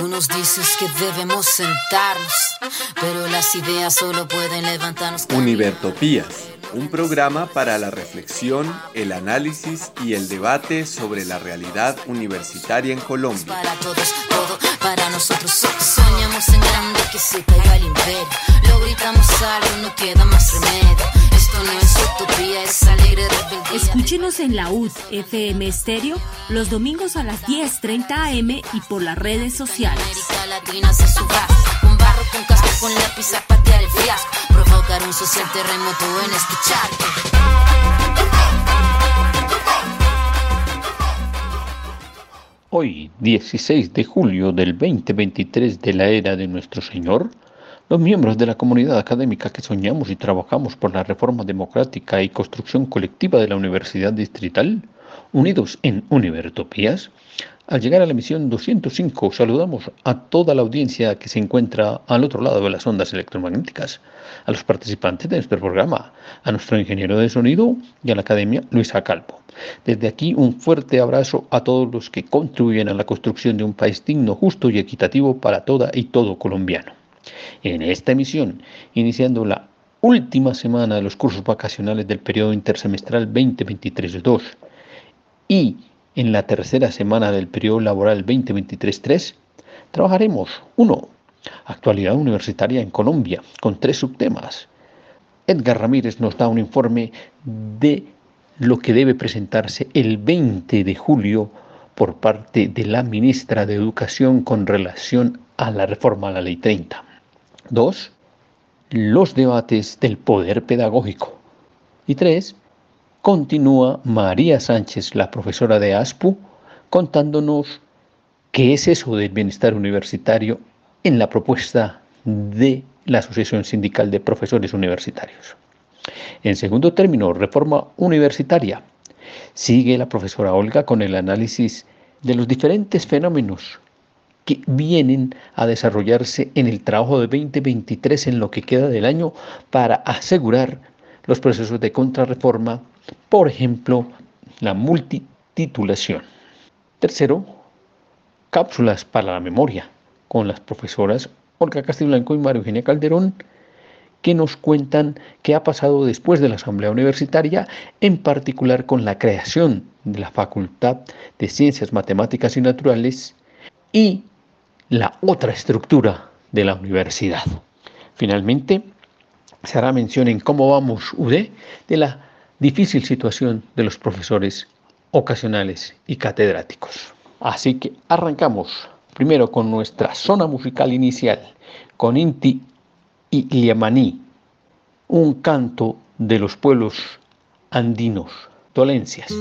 Tú nos dices que debemos sentarnos, pero las ideas solo pueden levantarnos. Univertopías, un programa para la reflexión, el análisis y el debate sobre la realidad universitaria en Colombia. Para todos, todo para nosotros. Soñamos en grande que se caiga el imperio. Lo gritamos algo, no queda más remedio. Esto no es utopía, es alegre rebeldía. Escúchenos en la UD FM Estéreo los domingos a las 10:30 am y por las redes sociales. América Latina se suba con barro, con casco, con lápiz a patear el fiasco. Provocar un social terremoto en charco. Hoy, 16 de julio del 2023 de la era de nuestro Señor, los miembros de la comunidad académica que soñamos y trabajamos por la reforma democrática y construcción colectiva de la Universidad Distrital, unidos en Univertopías, al llegar a la emisión 205 saludamos a toda la audiencia que se encuentra al otro lado de las ondas electromagnéticas, a los participantes de nuestro programa, a nuestro ingeniero de sonido y a la Academia Luisa Calvo. Desde aquí un fuerte abrazo a todos los que contribuyen a la construcción de un país digno, justo y equitativo para toda y todo colombiano. En esta emisión, iniciando la última semana de los cursos vacacionales del periodo intersemestral 2023-2 y en la tercera semana del periodo laboral 2023-3, trabajaremos 1. Actualidad universitaria en Colombia, con tres subtemas. Edgar Ramírez nos da un informe de lo que debe presentarse el 20 de julio por parte de la ministra de Educación con relación a la reforma a la Ley 30. 2. Los debates del poder pedagógico. Y 3. Continúa María Sánchez, la profesora de ASPU, contándonos qué es eso del bienestar universitario en la propuesta de la Asociación Sindical de Profesores Universitarios. En segundo término, reforma universitaria. Sigue la profesora Olga con el análisis de los diferentes fenómenos que vienen a desarrollarse en el trabajo de 2023 en lo que queda del año para asegurar los procesos de contrarreforma, por ejemplo, la multititulación. Tercero, cápsulas para la memoria con las profesoras Olga Castiblanco y María Eugenia Calderón, que nos cuentan qué ha pasado después de la Asamblea Universitaria, en particular con la creación de la Facultad de Ciencias Matemáticas y Naturales y la otra estructura de la universidad. Finalmente, se hará mención en cómo vamos UD de la difícil situación de los profesores ocasionales y catedráticos. Así que arrancamos primero con nuestra zona musical inicial, con Inti y Liamaní, un canto de los pueblos andinos, dolencias.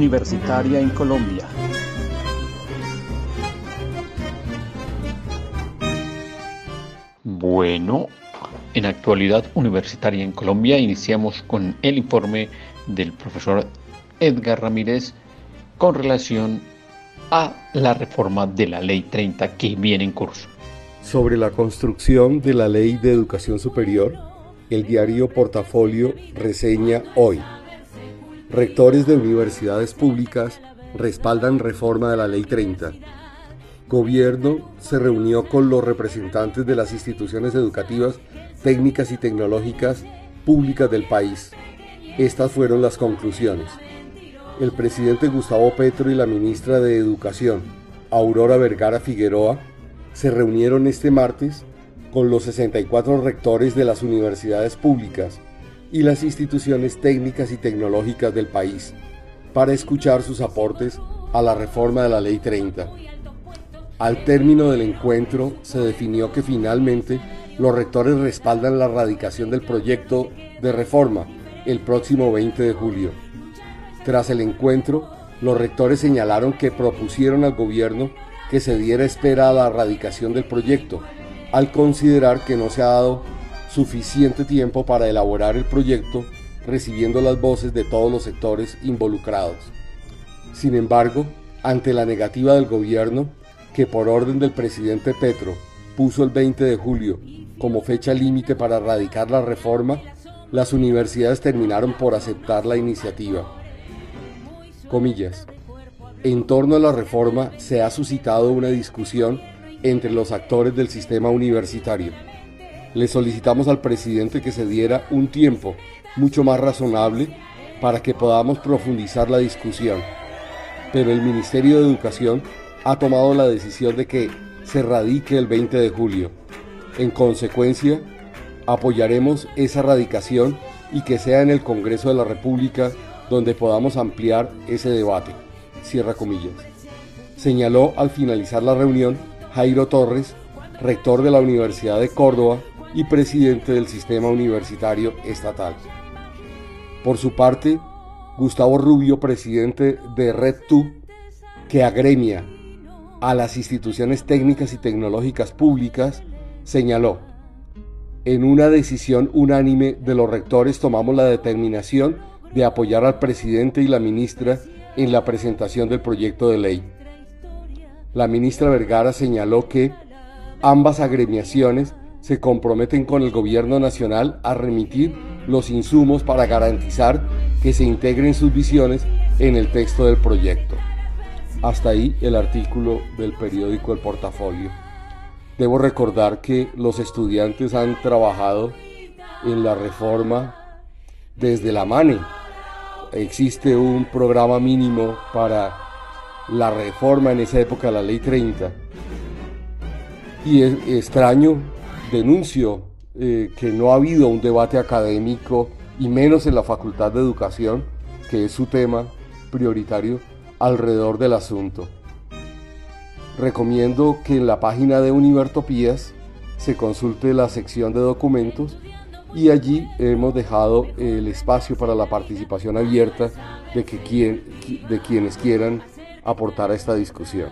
Universitaria en Colombia. Bueno, en actualidad universitaria en Colombia iniciamos con el informe del profesor Edgar Ramírez con relación a la reforma de la Ley 30 que viene en curso. Sobre la construcción de la Ley de Educación Superior, el diario Portafolio reseña hoy. Rectores de universidades públicas respaldan reforma de la Ley 30. Gobierno se reunió con los representantes de las instituciones educativas, técnicas y tecnológicas públicas del país. Estas fueron las conclusiones el presidente Gustavo Petro y la ministra de Educación, Aurora Vergara Figueroa, se reunieron este martes con los 64 rectores de las universidades públicas y las instituciones técnicas y tecnológicas del país para escuchar sus aportes a la reforma de la Ley 30. Al término del encuentro se definió que finalmente los rectores respaldan la radicación del proyecto de reforma el próximo 20 de julio. Tras el encuentro, los rectores señalaron que propusieron al gobierno que se diera espera a la erradicación del proyecto, al considerar que no se ha dado suficiente tiempo para elaborar el proyecto, recibiendo las voces de todos los sectores involucrados. Sin embargo, ante la negativa del gobierno, que por orden del presidente Petro puso el 20 de julio como fecha límite para erradicar la reforma, las universidades terminaron por aceptar la iniciativa comillas, en torno a la reforma se ha suscitado una discusión entre los actores del sistema universitario. Le solicitamos al presidente que se diera un tiempo mucho más razonable para que podamos profundizar la discusión. Pero el Ministerio de Educación ha tomado la decisión de que se radique el 20 de julio. En consecuencia, apoyaremos esa radicación y que sea en el Congreso de la República donde podamos ampliar ese debate. Cierra comillas. Señaló al finalizar la reunión Jairo Torres, rector de la Universidad de Córdoba y presidente del Sistema Universitario Estatal. Por su parte, Gustavo Rubio, presidente de RedTu, que agremia a las instituciones técnicas y tecnológicas públicas, señaló, en una decisión unánime de los rectores tomamos la determinación de apoyar al presidente y la ministra en la presentación del proyecto de ley. La ministra Vergara señaló que ambas agremiaciones se comprometen con el gobierno nacional a remitir los insumos para garantizar que se integren sus visiones en el texto del proyecto. Hasta ahí el artículo del periódico El Portafolio. Debo recordar que los estudiantes han trabajado en la reforma desde la MANE, existe un programa mínimo para la reforma en esa época la ley 30. Y es extraño, denuncio eh, que no ha habido un debate académico y menos en la Facultad de Educación, que es su tema prioritario, alrededor del asunto. Recomiendo que en la página de Univertopías se consulte la sección de documentos y allí hemos dejado el espacio para la participación abierta de, que de quienes quieran aportar a esta discusión.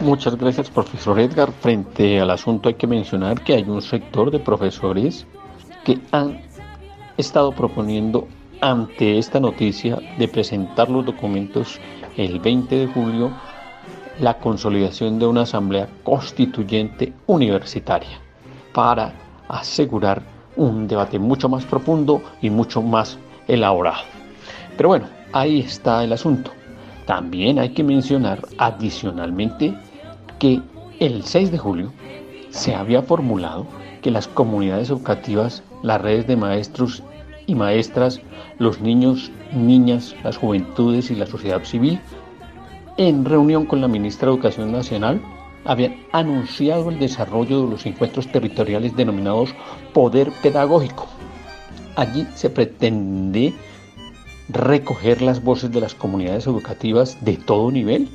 Muchas gracias, profesor Edgar. Frente al asunto hay que mencionar que hay un sector de profesores que han estado proponiendo ante esta noticia de presentar los documentos el 20 de julio la consolidación de una asamblea constituyente universitaria para asegurar un debate mucho más profundo y mucho más elaborado. Pero bueno, ahí está el asunto. También hay que mencionar adicionalmente que el 6 de julio se había formulado que las comunidades educativas, las redes de maestros y maestras, los niños, niñas, las juventudes y la sociedad civil, en reunión con la ministra de Educación Nacional, habían anunciado el desarrollo de los encuentros territoriales denominados poder pedagógico. Allí se pretende recoger las voces de las comunidades educativas de todo nivel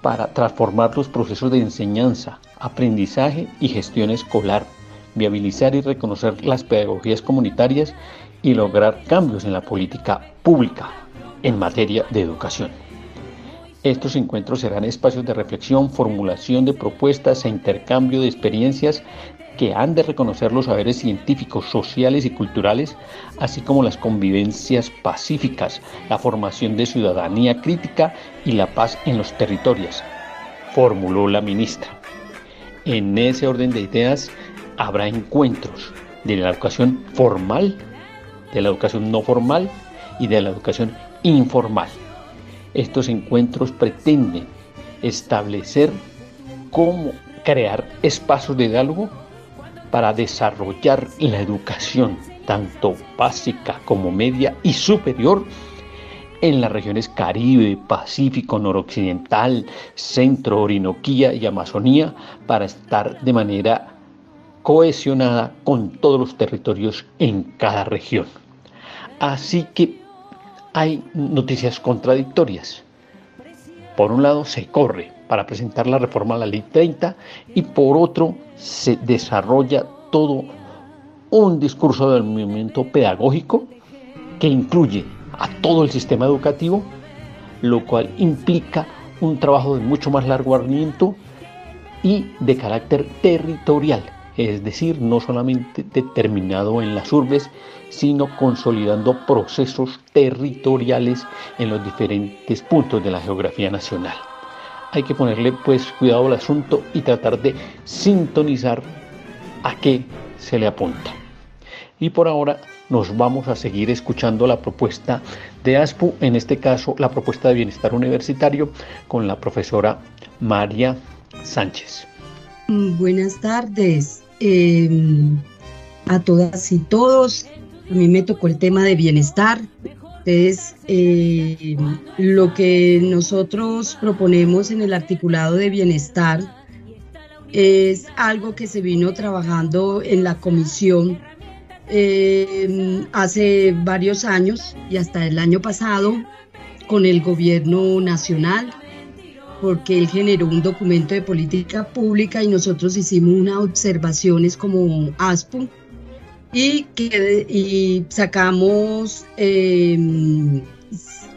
para transformar los procesos de enseñanza, aprendizaje y gestión escolar, viabilizar y reconocer las pedagogías comunitarias y lograr cambios en la política pública en materia de educación. Estos encuentros serán espacios de reflexión, formulación de propuestas e intercambio de experiencias que han de reconocer los saberes científicos, sociales y culturales, así como las convivencias pacíficas, la formación de ciudadanía crítica y la paz en los territorios, formuló la ministra. En ese orden de ideas habrá encuentros de la educación formal, de la educación no formal y de la educación informal. Estos encuentros pretenden establecer cómo crear espacios de diálogo para desarrollar la educación, tanto básica como media y superior, en las regiones Caribe, Pacífico, Noroccidental, Centro, Orinoquía y Amazonía, para estar de manera cohesionada con todos los territorios en cada región. Así que hay noticias contradictorias. Por un lado, se corre para presentar la reforma a la ley 30 y por otro, se desarrolla todo un discurso del movimiento pedagógico que incluye a todo el sistema educativo, lo cual implica un trabajo de mucho más largo aliento y de carácter territorial, es decir, no solamente determinado en las urbes, sino consolidando procesos territoriales en los diferentes puntos de la geografía nacional. Hay que ponerle pues cuidado al asunto y tratar de sintonizar a qué se le apunta. Y por ahora nos vamos a seguir escuchando la propuesta de ASPU, en este caso la propuesta de bienestar universitario con la profesora María Sánchez. Buenas tardes em, a todas y todos. A mí me tocó el tema de bienestar. Entonces, eh, lo que nosotros proponemos en el articulado de bienestar es algo que se vino trabajando en la comisión eh, hace varios años y hasta el año pasado con el gobierno nacional, porque él generó un documento de política pública y nosotros hicimos unas observaciones como ASPO y, que, y sacamos em,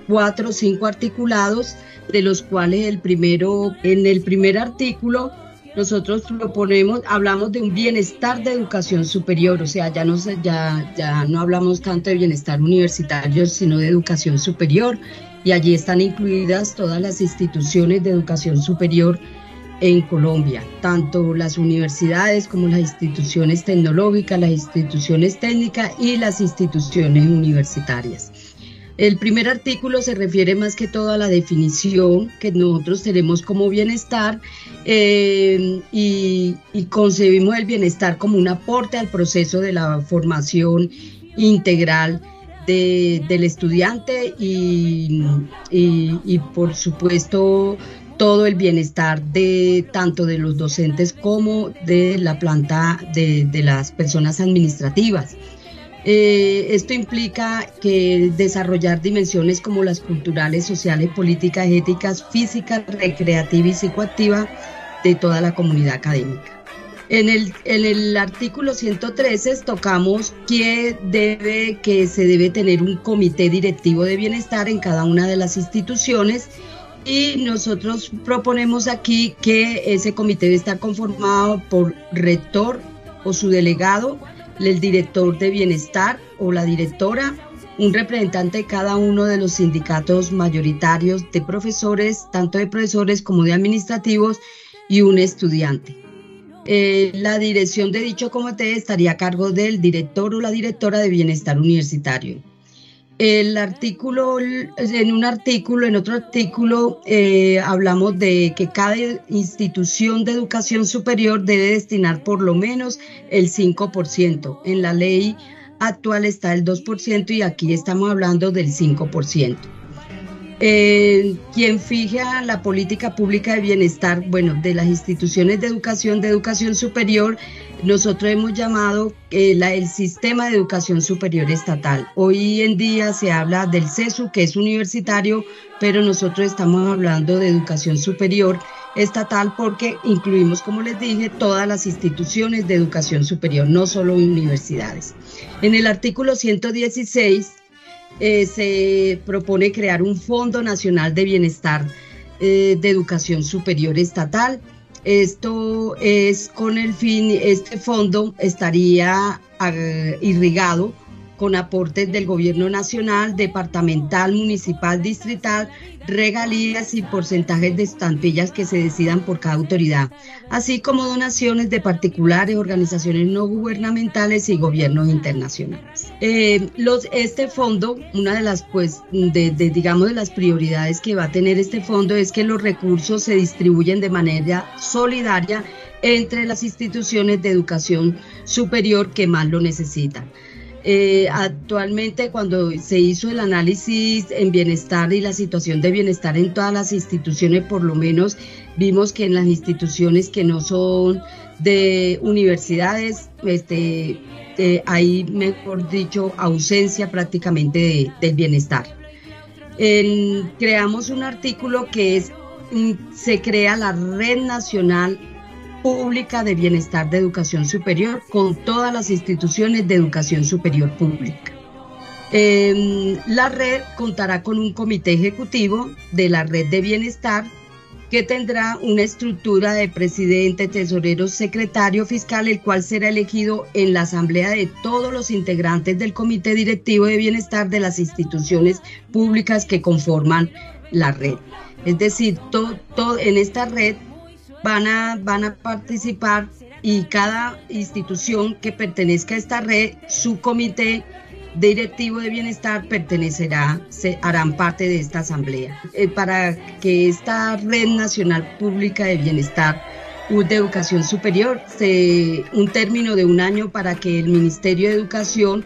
cuatro o cinco articulados, de los cuales el primero, en el primer artículo, nosotros proponemos, hablamos de un bienestar de educación superior, o sea, ya no, ya, ya no hablamos tanto de bienestar universitario, sino de educación superior, y allí están incluidas todas las instituciones de educación superior en Colombia, tanto las universidades como las instituciones tecnológicas, las instituciones técnicas y las instituciones universitarias. El primer artículo se refiere más que todo a la definición que nosotros tenemos como bienestar eh, y, concebimos el bienestar como un aporte al proceso de la formación integral del estudiante y, y, por supuesto todo el bienestar de tanto de los docentes como de la planta de, de las personas administrativas. Eh, esto implica que desarrollar dimensiones como las culturales, sociales, políticas, éticas, físicas, recreativa y psicoactiva de toda la comunidad académica. En el, en el artículo 113 tocamos que, debe, que se debe tener un comité directivo de bienestar en cada una de las instituciones y nosotros proponemos aquí que ese comité está conformado por rector o su delegado, el director de bienestar o la directora, un representante de cada uno de los sindicatos mayoritarios de profesores, tanto de profesores como de administrativos, y un estudiante. Eh, la dirección de dicho comité estaría a cargo del director o la directora de bienestar universitario. El artículo, en un artículo, en otro artículo, eh, hablamos de que cada institución de educación superior debe destinar por lo menos el 5%. En la ley actual está el 2% y aquí estamos hablando del 5%. Eh, quien fija la política pública de bienestar, bueno, de las instituciones de educación, de educación superior, nosotros hemos llamado eh, el sistema de educación superior estatal. Hoy en día se habla del CESU, que es universitario, pero nosotros estamos hablando de educación superior estatal porque incluimos, como les dije, todas las instituciones de educación superior, no solo universidades. En el artículo 116 eh, se propone crear un Fondo Nacional de Bienestar eh, de Educación Superior Estatal esto es con el fin, este fondo estaría eh, irrigado con aportes del gobierno nacional, departamental, municipal, distrital, regalías y porcentajes de estampillas que se decidan por cada autoridad, así como donaciones de particulares, organizaciones no gubernamentales y gobiernos internacionales. Eh, los, este fondo, una de las, pues, de, digamos, de las prioridades que va a tener este fondo es que los recursos se distribuyen de manera solidaria entre las instituciones de educación superior que más lo necesitan. Eh, actualmente cuando se hizo el análisis en bienestar y la situación de bienestar en todas las instituciones, por lo menos vimos que en las instituciones que no son de universidades, este, eh, hay, mejor dicho, ausencia prácticamente del bienestar. creamos un artículo que es, mm, se crea la Red Nacional pública de bienestar de educación superior con todas las instituciones de educación superior pública. Em, la red contará con un comité ejecutivo de la red de bienestar que tendrá una estructura de presidente, tesorero, secretario fiscal, el cual será elegido en la asamblea de todos los integrantes del comité directivo de bienestar de las instituciones públicas que conforman la red. Es decir, en esta red van a, van a participar y cada institución que pertenezca a esta red, su comité directivo de bienestar pertenecerá, se harán parte de esta asamblea. Eh, para que esta red nacional pública de bienestar de educación superior, se, un término de un año para que el Ministerio de Educación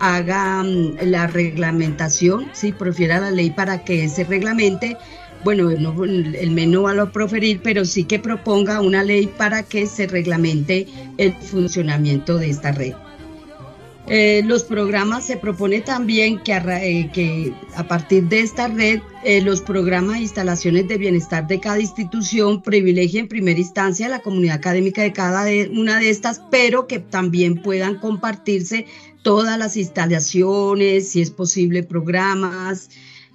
haga mm, la reglamentación, si profiera la ley para que se reglamente bueno, el MEN no a proferir, pero sí que proponga una ley para que se reglamente el funcionamiento de esta red. Eh, los programas se propone también que a, eh, a partir de esta red, eh, los programas e instalaciones de bienestar de cada institución privilegien en primera instancia la comunidad académica de cada una de estas, pero que también puedan compartirse todas las instalaciones, si es posible, programas,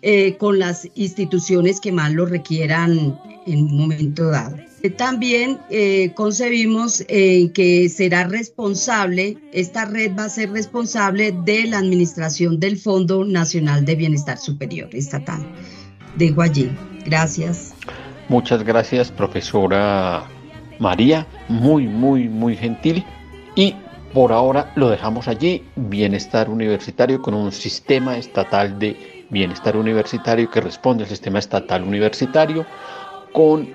eh, con las instituciones que más lo requieran en un momento dado. Eh, también eh, concebimos que será responsable, esta red va a ser responsable de la administración del Fondo Nacional de Bienestar Superior Estatal. Dejo allí. Gracias. Muchas gracias, profesora María. Muy, muy, muy gentil. Y por ahora lo dejamos allí. Bienestar universitario con un sistema estatal de bienestar universitario que responde al sistema estatal universitario con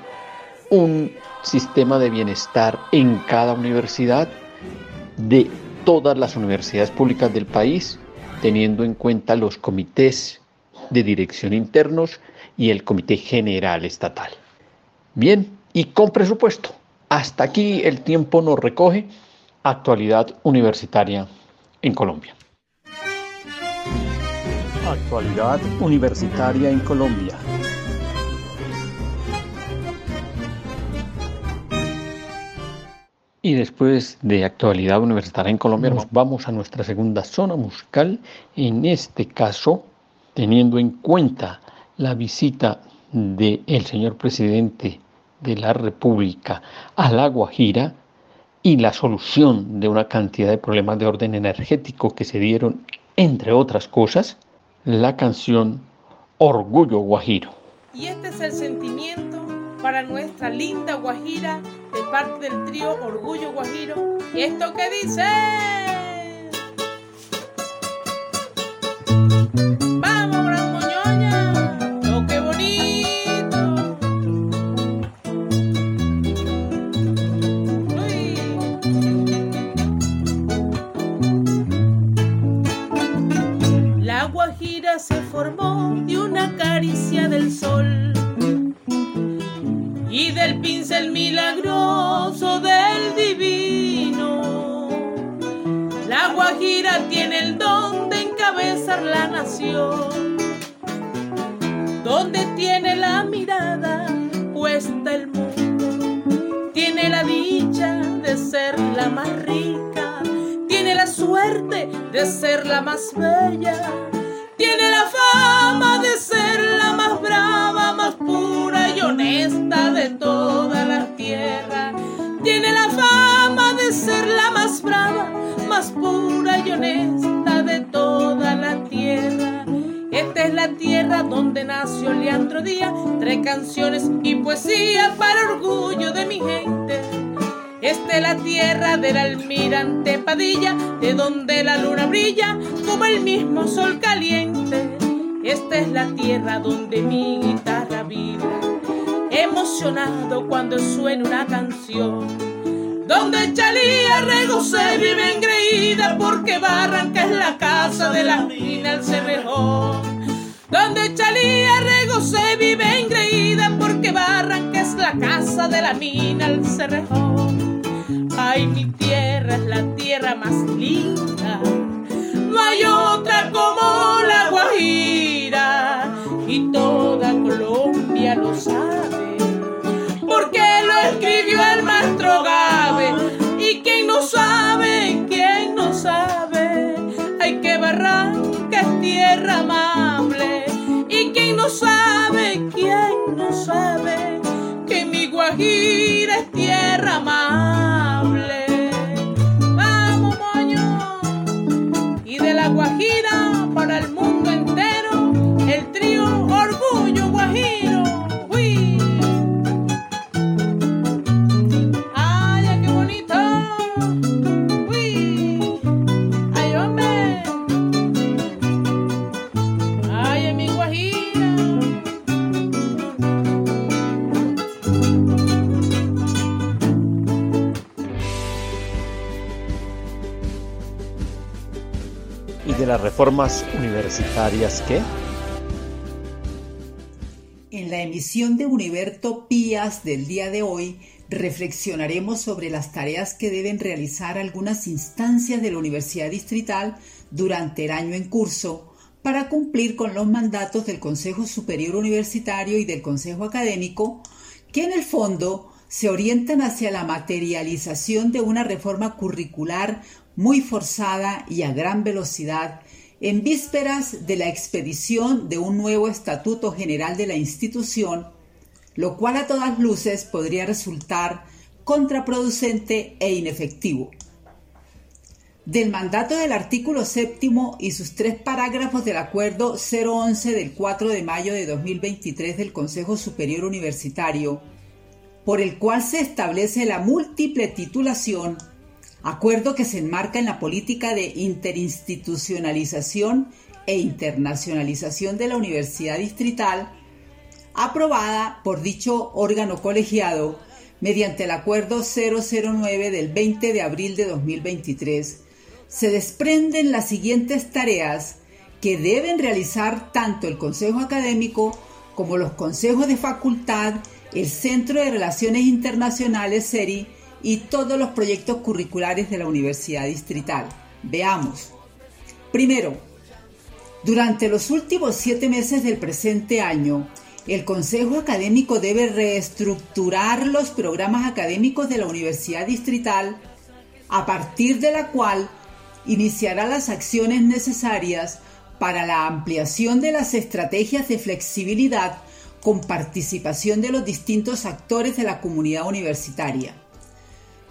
un sistema de bienestar en cada universidad de todas las universidades públicas del país, teniendo en cuenta los comités de dirección internos y el comité general estatal. Bien, y con presupuesto. Hasta aquí el tiempo nos recoge actualidad universitaria en Colombia. Actualidad universitaria en Colombia. Y después de actualidad universitaria en Colombia, nos vamos a nuestra segunda zona musical. En este caso, teniendo en cuenta la visita del el señor presidente de la República a La Guajira y la solución de una cantidad de problemas de orden energético que se dieron, entre otras cosas, la canción Orgullo Guajiro. Y este es el sentimiento para nuestra linda Guajira de parte del trío Orgullo Guajiro. ¿Esto qué dice? De una caricia del sol y del pincel milagroso del divino. Guajira tiene el don de encabezar la nación, donde tiene la mirada puesta el mundo, tiene la dicha de ser la más rica, tiene la suerte de ser la más bella, tiene la fama de ser la más brava, más pura y honesta de toda la tierra, tiene la fama de ser la más brava, más pura y honesta de toda la tierra. Esta es la tierra donde nació Leandro Díaz, tres canciones y poesía para orgullo de mi gente. Esta es la tierra del almirante Padilla, de donde la luna brilla como el mismo sol caliente. Esta es la tierra donde mi guitarra vibra, emocionado cuando suena una canción donde Chalía se vive engreída porque Barranca es la casa de la mina el Cerrejón. Donde Chalía se vive engreída porque Barranca es la casa de la mina el Cerrejón. Ay, mi tierra es la tierra más linda, no hay otra como la Guajira y toda Colombia lo sabe porque lo escribió el maestro Gabe. Y quien no sabe, quien no sabe, hay que Barranca es tierra amable. Y quien no sabe, quien no sabe, que mi Guajira las reformas universitarias que... En la emisión de Univerto Pías del día de hoy reflexionaremos sobre las tareas que deben realizar algunas instancias de la Universidad Distrital durante el año en curso para cumplir con los mandatos del Consejo Superior Universitario y del Consejo Académico, que en el fondo se orientan hacia la materialización de una reforma curricular muy forzada y a gran velocidad en vísperas de la expedición de un nuevo Estatuto General de la institución, lo cual a todas luces podría resultar contraproducente e inefectivo. Del mandato del artículo séptimo y sus tres parágrafos del Acuerdo 011 del 4 de mayo de 2023 del Consejo Superior Universitario, por el cual se establece la múltiple titulación acuerdo que se enmarca en la política de interinstitucionalización e internacionalización de la Universidad Distrital, aprobada por dicho órgano colegiado mediante el Acuerdo 009 del 20 de abril de 2023, se desprenden las siguientes tareas que deben realizar tanto el Consejo Académico como los consejos de facultad, el Centro de Relaciones Internacionales CERI, y todos los proyectos curriculares de la Universidad Distrital. Veamos. Primero, durante los últimos siete meses del presente año, el Consejo Académico debe reestructurar los programas académicos de la Universidad Distrital, a partir de la cual iniciará las acciones necesarias para la ampliación de las estrategias de flexibilidad con participación de los distintos actores de la comunidad universitaria.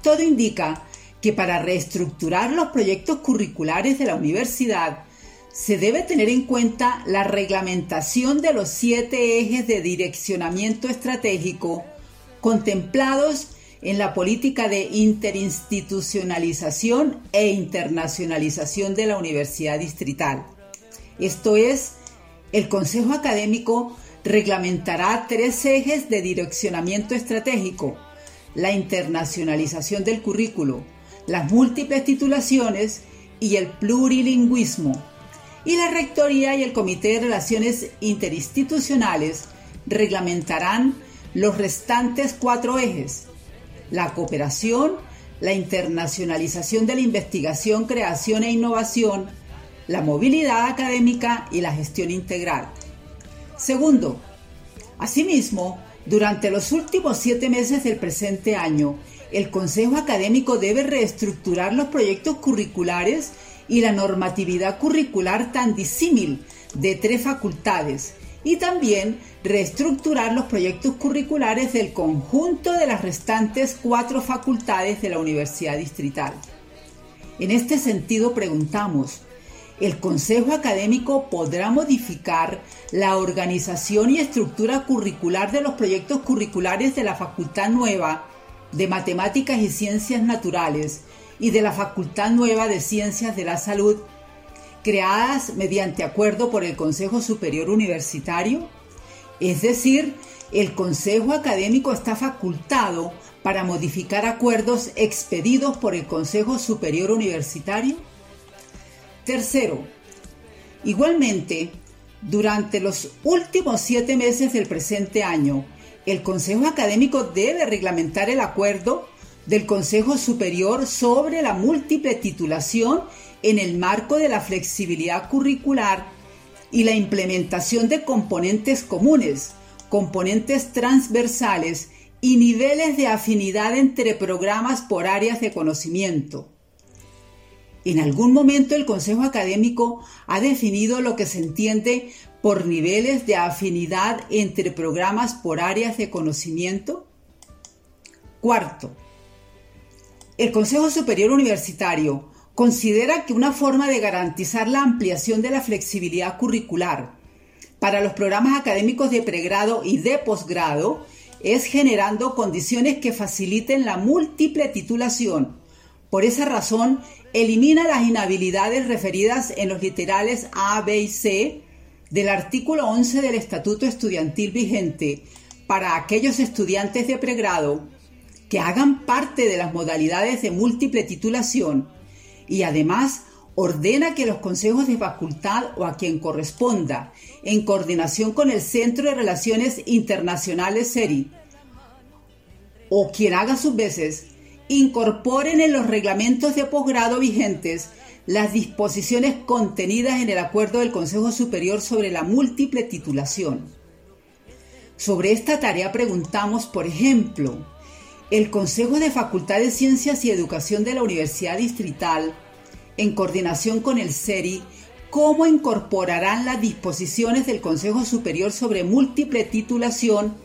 Todo indica que para reestructurar los proyectos curriculares de la universidad se debe tener en cuenta la reglamentación de los siete ejes de direccionamiento estratégico contemplados en la política de interinstitucionalización e internacionalización de la Universidad Distrital. Esto es, el Consejo Académico reglamentará tres ejes de direccionamiento estratégico la internacionalización del currículo, las múltiples titulaciones y el plurilingüismo. Y la Rectoría y el Comité de Relaciones Interinstitucionales reglamentarán los restantes cuatro ejes, la cooperación, la internacionalización de la investigación, creación e innovación, la movilidad académica y la gestión integral. Segundo, asimismo, durante los últimos siete meses del presente año, el Consejo Académico debe reestructurar los proyectos curriculares y la normatividad curricular tan disímil de tres facultades y también reestructurar los proyectos curriculares del conjunto de las restantes cuatro facultades de la Universidad Distrital. En este sentido preguntamos, ¿el Consejo Académico podrá modificar la organización y estructura curricular de los proyectos curriculares de la Facultad Nueva de Matemáticas y Ciencias Naturales y de la Facultad Nueva de Ciencias de la Salud, creadas mediante acuerdo por el Consejo Superior Universitario? Es decir, el Consejo Académico está facultado para modificar acuerdos expedidos por el Consejo Superior Universitario. Tercero, igualmente, durante los últimos siete meses del presente año, el Consejo Académico debe reglamentar el acuerdo del Consejo Superior sobre la múltiple titulación en el marco de la flexibilidad curricular y la implementación de componentes comunes, componentes transversales y niveles de afinidad entre programas por áreas de conocimiento. En algún momento el Consejo Académico ha definido lo que se entiende por niveles de afinidad entre programas por áreas de conocimiento? Cuarto, el Consejo Superior Universitario considera que una forma de garantizar la ampliación de la flexibilidad curricular para los programas académicos de pregrado y de posgrado es generando condiciones que faciliten la múltiple titulación. Por esa razón, elimina las inhabilidades referidas en los literales A, B y C del artículo 11 del Estatuto Estudiantil vigente para aquellos estudiantes de pregrado que hagan parte de las modalidades de múltiple titulación y además ordena que los consejos de facultad o a quien corresponda, en coordinación con el Centro de Relaciones Internacionales SERI, o quien haga sus veces, incorporen en los reglamentos de posgrado vigentes las disposiciones contenidas en el acuerdo del Consejo Superior sobre la múltiple titulación. Sobre esta tarea preguntamos, por ejemplo, el Consejo de Facultad de Ciencias y Educación de la Universidad Distrital, en coordinación con el CERI, cómo incorporarán las disposiciones del Consejo Superior sobre múltiple titulación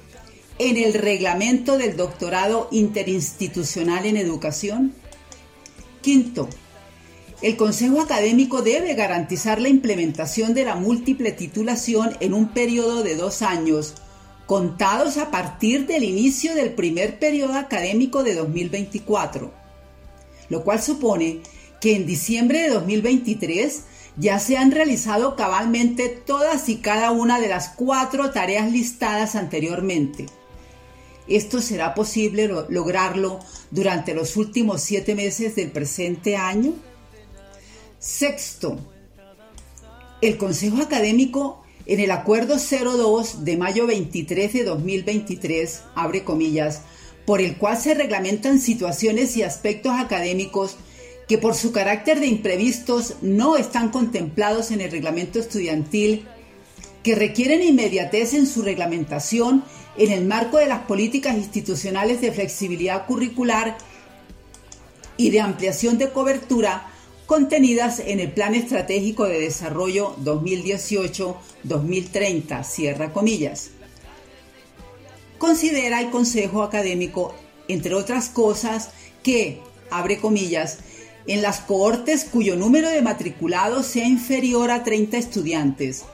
en el reglamento del doctorado interinstitucional en educación. Quinto, el Consejo Académico debe garantizar la implementación de la múltiple titulación en un periodo de dos años, contados a partir del inicio del primer periodo académico de 2024, lo cual supone que en diciembre de 2023 ya se han realizado cabalmente todas y cada una de las cuatro tareas listadas anteriormente. Esto será posible lograrlo durante los últimos siete meses del presente año. Sexto, el Consejo Académico en el Acuerdo 02 de mayo 23 de 2023, abre comillas, por el cual se reglamentan situaciones y aspectos académicos que por su carácter de imprevistos no están contemplados en el reglamento estudiantil, que requieren inmediatez en su reglamentación en el marco de las políticas institucionales de flexibilidad curricular y de ampliación de cobertura contenidas en el Plan Estratégico de Desarrollo 2018-2030, cierra comillas. Considera el Consejo Académico, entre otras cosas, que, abre comillas, en las cohortes cuyo número de matriculados sea inferior a 30 estudiantes,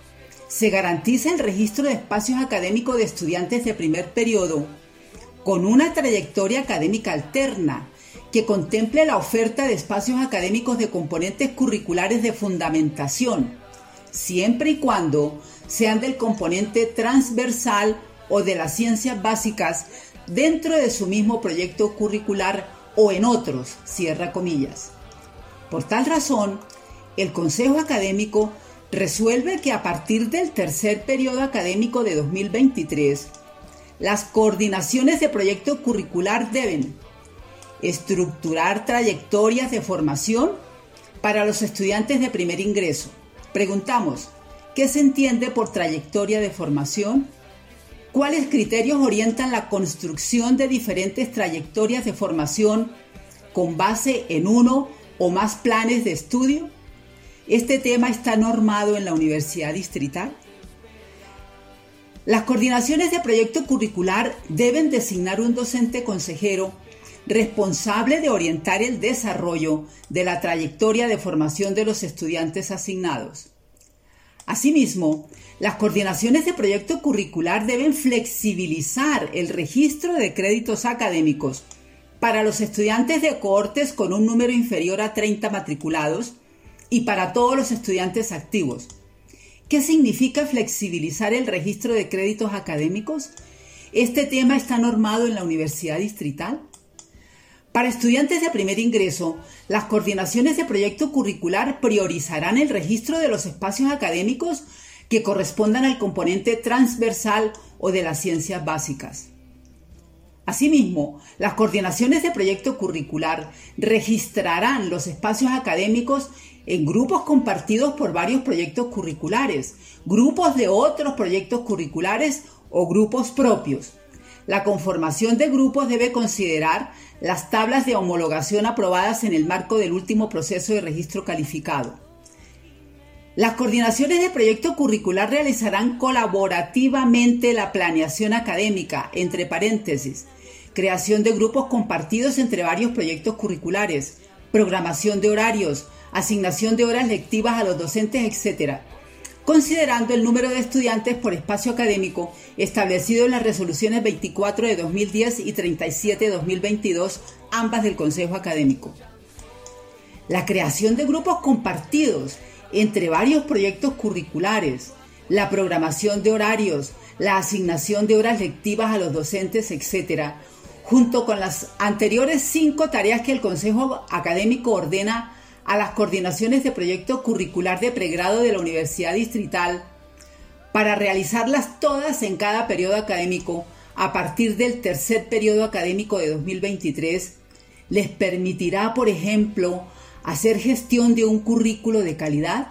se garantiza el registro de espacios académicos de estudiantes de primer periodo con una trayectoria académica alterna que contemple la oferta de espacios académicos de componentes curriculares de fundamentación, siempre y cuando sean del componente transversal o de las ciencias básicas dentro de su mismo proyecto curricular o en otros, cierra comillas. Por tal razón, el Consejo Académico resuelve que a partir del tercer periodo académico de 2023, las coordinaciones de proyecto curricular deben estructurar trayectorias de formación para los estudiantes de primer ingreso. Preguntamos, ¿qué se entiende por trayectoria de formación? ¿Cuáles criterios orientan la construcción de diferentes trayectorias de formación con base en uno o más planes de estudio? ¿Este tema está normado en la Universidad Distrital? Las coordinaciones de proyecto curricular deben designar un docente consejero responsable de orientar el desarrollo de la trayectoria de formación de los estudiantes asignados. Asimismo, las coordinaciones de proyecto curricular deben flexibilizar el registro de créditos académicos para los estudiantes de cohortes con un número inferior a 30 matriculados y para todos los estudiantes activos. ¿Qué significa flexibilizar el registro de créditos académicos? Este tema está normado en la Universidad Distrital. Para estudiantes de primer ingreso, las coordinaciones de proyecto curricular priorizarán el registro de los espacios académicos que correspondan al componente transversal o de las ciencias básicas. Asimismo, las coordinaciones de proyecto curricular registrarán los espacios académicos en grupos compartidos por varios proyectos curriculares, grupos de otros proyectos curriculares o grupos propios. La conformación de grupos debe considerar las tablas de homologación aprobadas en el marco del último proceso de registro calificado. Las coordinaciones de proyecto curricular realizarán colaborativamente la planeación académica, entre paréntesis, creación de grupos compartidos entre varios proyectos curriculares, programación de horarios, asignación de horas lectivas a los docentes, etc., considerando el número de estudiantes por espacio académico establecido en las resoluciones 24 de 2010 y 37 de 2022, ambas del Consejo Académico. La creación de grupos compartidos entre varios proyectos curriculares, la programación de horarios, la asignación de horas lectivas a los docentes, etc., junto con las anteriores cinco tareas que el Consejo Académico ordena a las coordinaciones de proyecto curricular de pregrado de la Universidad Distrital para realizarlas todas en cada periodo académico a partir del tercer periodo académico de 2023, les permitirá, por ejemplo, hacer gestión de un currículo de calidad,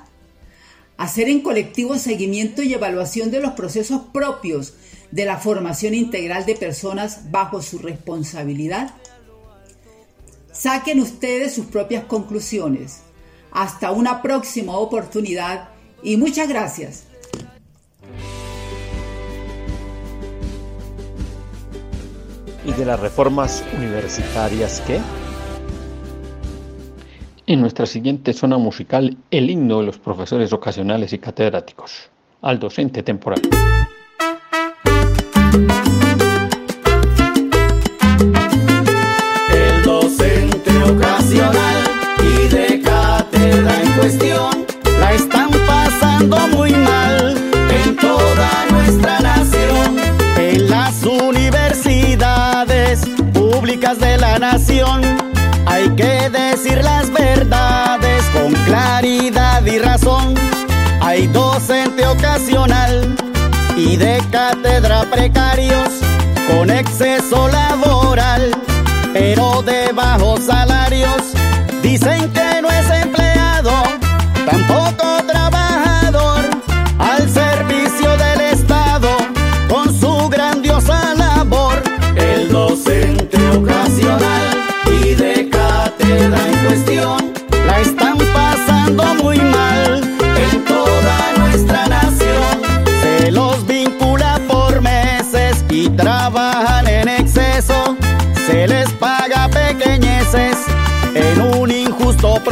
hacer en colectivo seguimiento y evaluación de los procesos propios de la formación integral de personas bajo su responsabilidad? Saquen ustedes sus propias conclusiones. Hasta una próxima oportunidad y muchas gracias. ¿Y de las reformas universitarias qué? En nuestra siguiente zona musical, el himno de los profesores ocasionales y catedráticos, al docente temporal. Pasando muy mal en toda nuestra nación. En las universidades públicas de la nación hay que decir las verdades con claridad y razón. Hay docente ocasional y de cátedra precarios con exceso laboral, pero de bajos salarios. Dicen que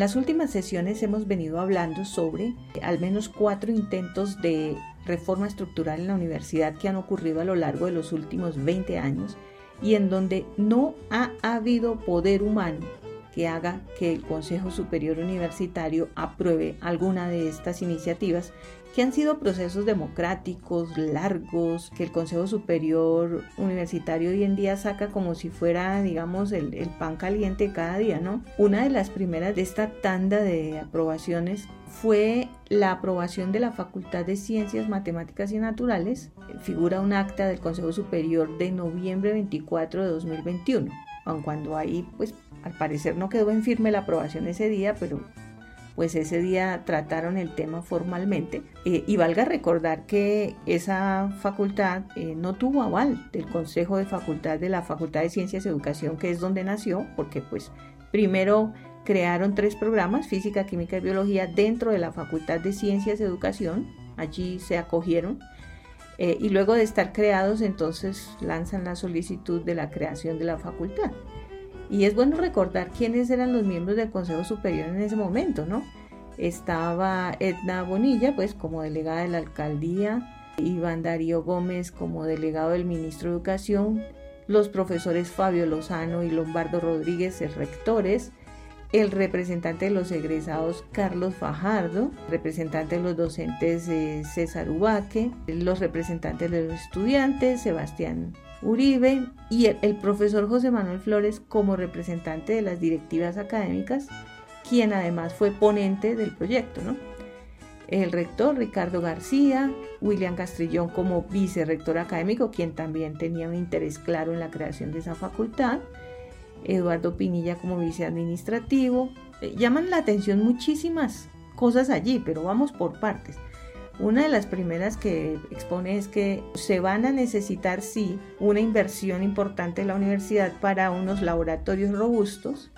Las últimas sesiones hemos venido hablando sobre al menos cuatro intentos de reforma estructural en la universidad que han ocurrido a lo largo de los últimos 20 años y en donde no ha habido poder humano haga que el Consejo Superior Universitario apruebe alguna de estas iniciativas que han sido procesos democráticos largos, que el Consejo Superior Universitario hoy en día saca como si fuera, digamos, el, el, pan caliente cada día, ¿no? Una de las primeras de esta tanda de aprobaciones fue la aprobación de la Facultad de Ciencias Matemáticas y Naturales. Figura un acta del Consejo Superior de noviembre 24 de 2021, aun cuando ahí, pues, al parecer no quedó en firme la aprobación ese día, pero pues ese día trataron el tema formalmente. Eh, y valga recordar que esa facultad eh, no tuvo aval del Consejo de Facultad de la Facultad de Ciencias y Educación, que es donde nació, porque pues primero crearon tres programas, física, química y biología, dentro de la Facultad de Ciencias y Educación, allí se acogieron. Eh, y luego de estar creados, entonces lanzan la solicitud de la creación de la facultad. Y es bueno recordar quiénes eran los miembros del Consejo Superior en ese momento, ¿no? Estaba Edna Bonilla, pues como delegada de la alcaldía, Iván Darío Gómez como delegado del ministro de Educación, los profesores Fabio Lozano y Lombardo Rodríguez, rectores, el representante de los egresados Carlos Fajardo, representante de los docentes César Ubaque, los representantes de los estudiantes Sebastián Uribe y el, profesor José Manuel Flores como representante de las directivas académicas, quien además fue ponente del proyecto, ¿no? El rector Ricardo García, William Castrillón como vicerrector académico, quien también tenía un interés claro en la creación de esa facultad, Eduardo Pinilla como viceadministrativo. Eh, llaman la atención muchísimas cosas allí, pero vamos por partes. Una de las primeras que expone es que se van a necesitar, sí, una inversión importante en la universidad para unos laboratorios robustos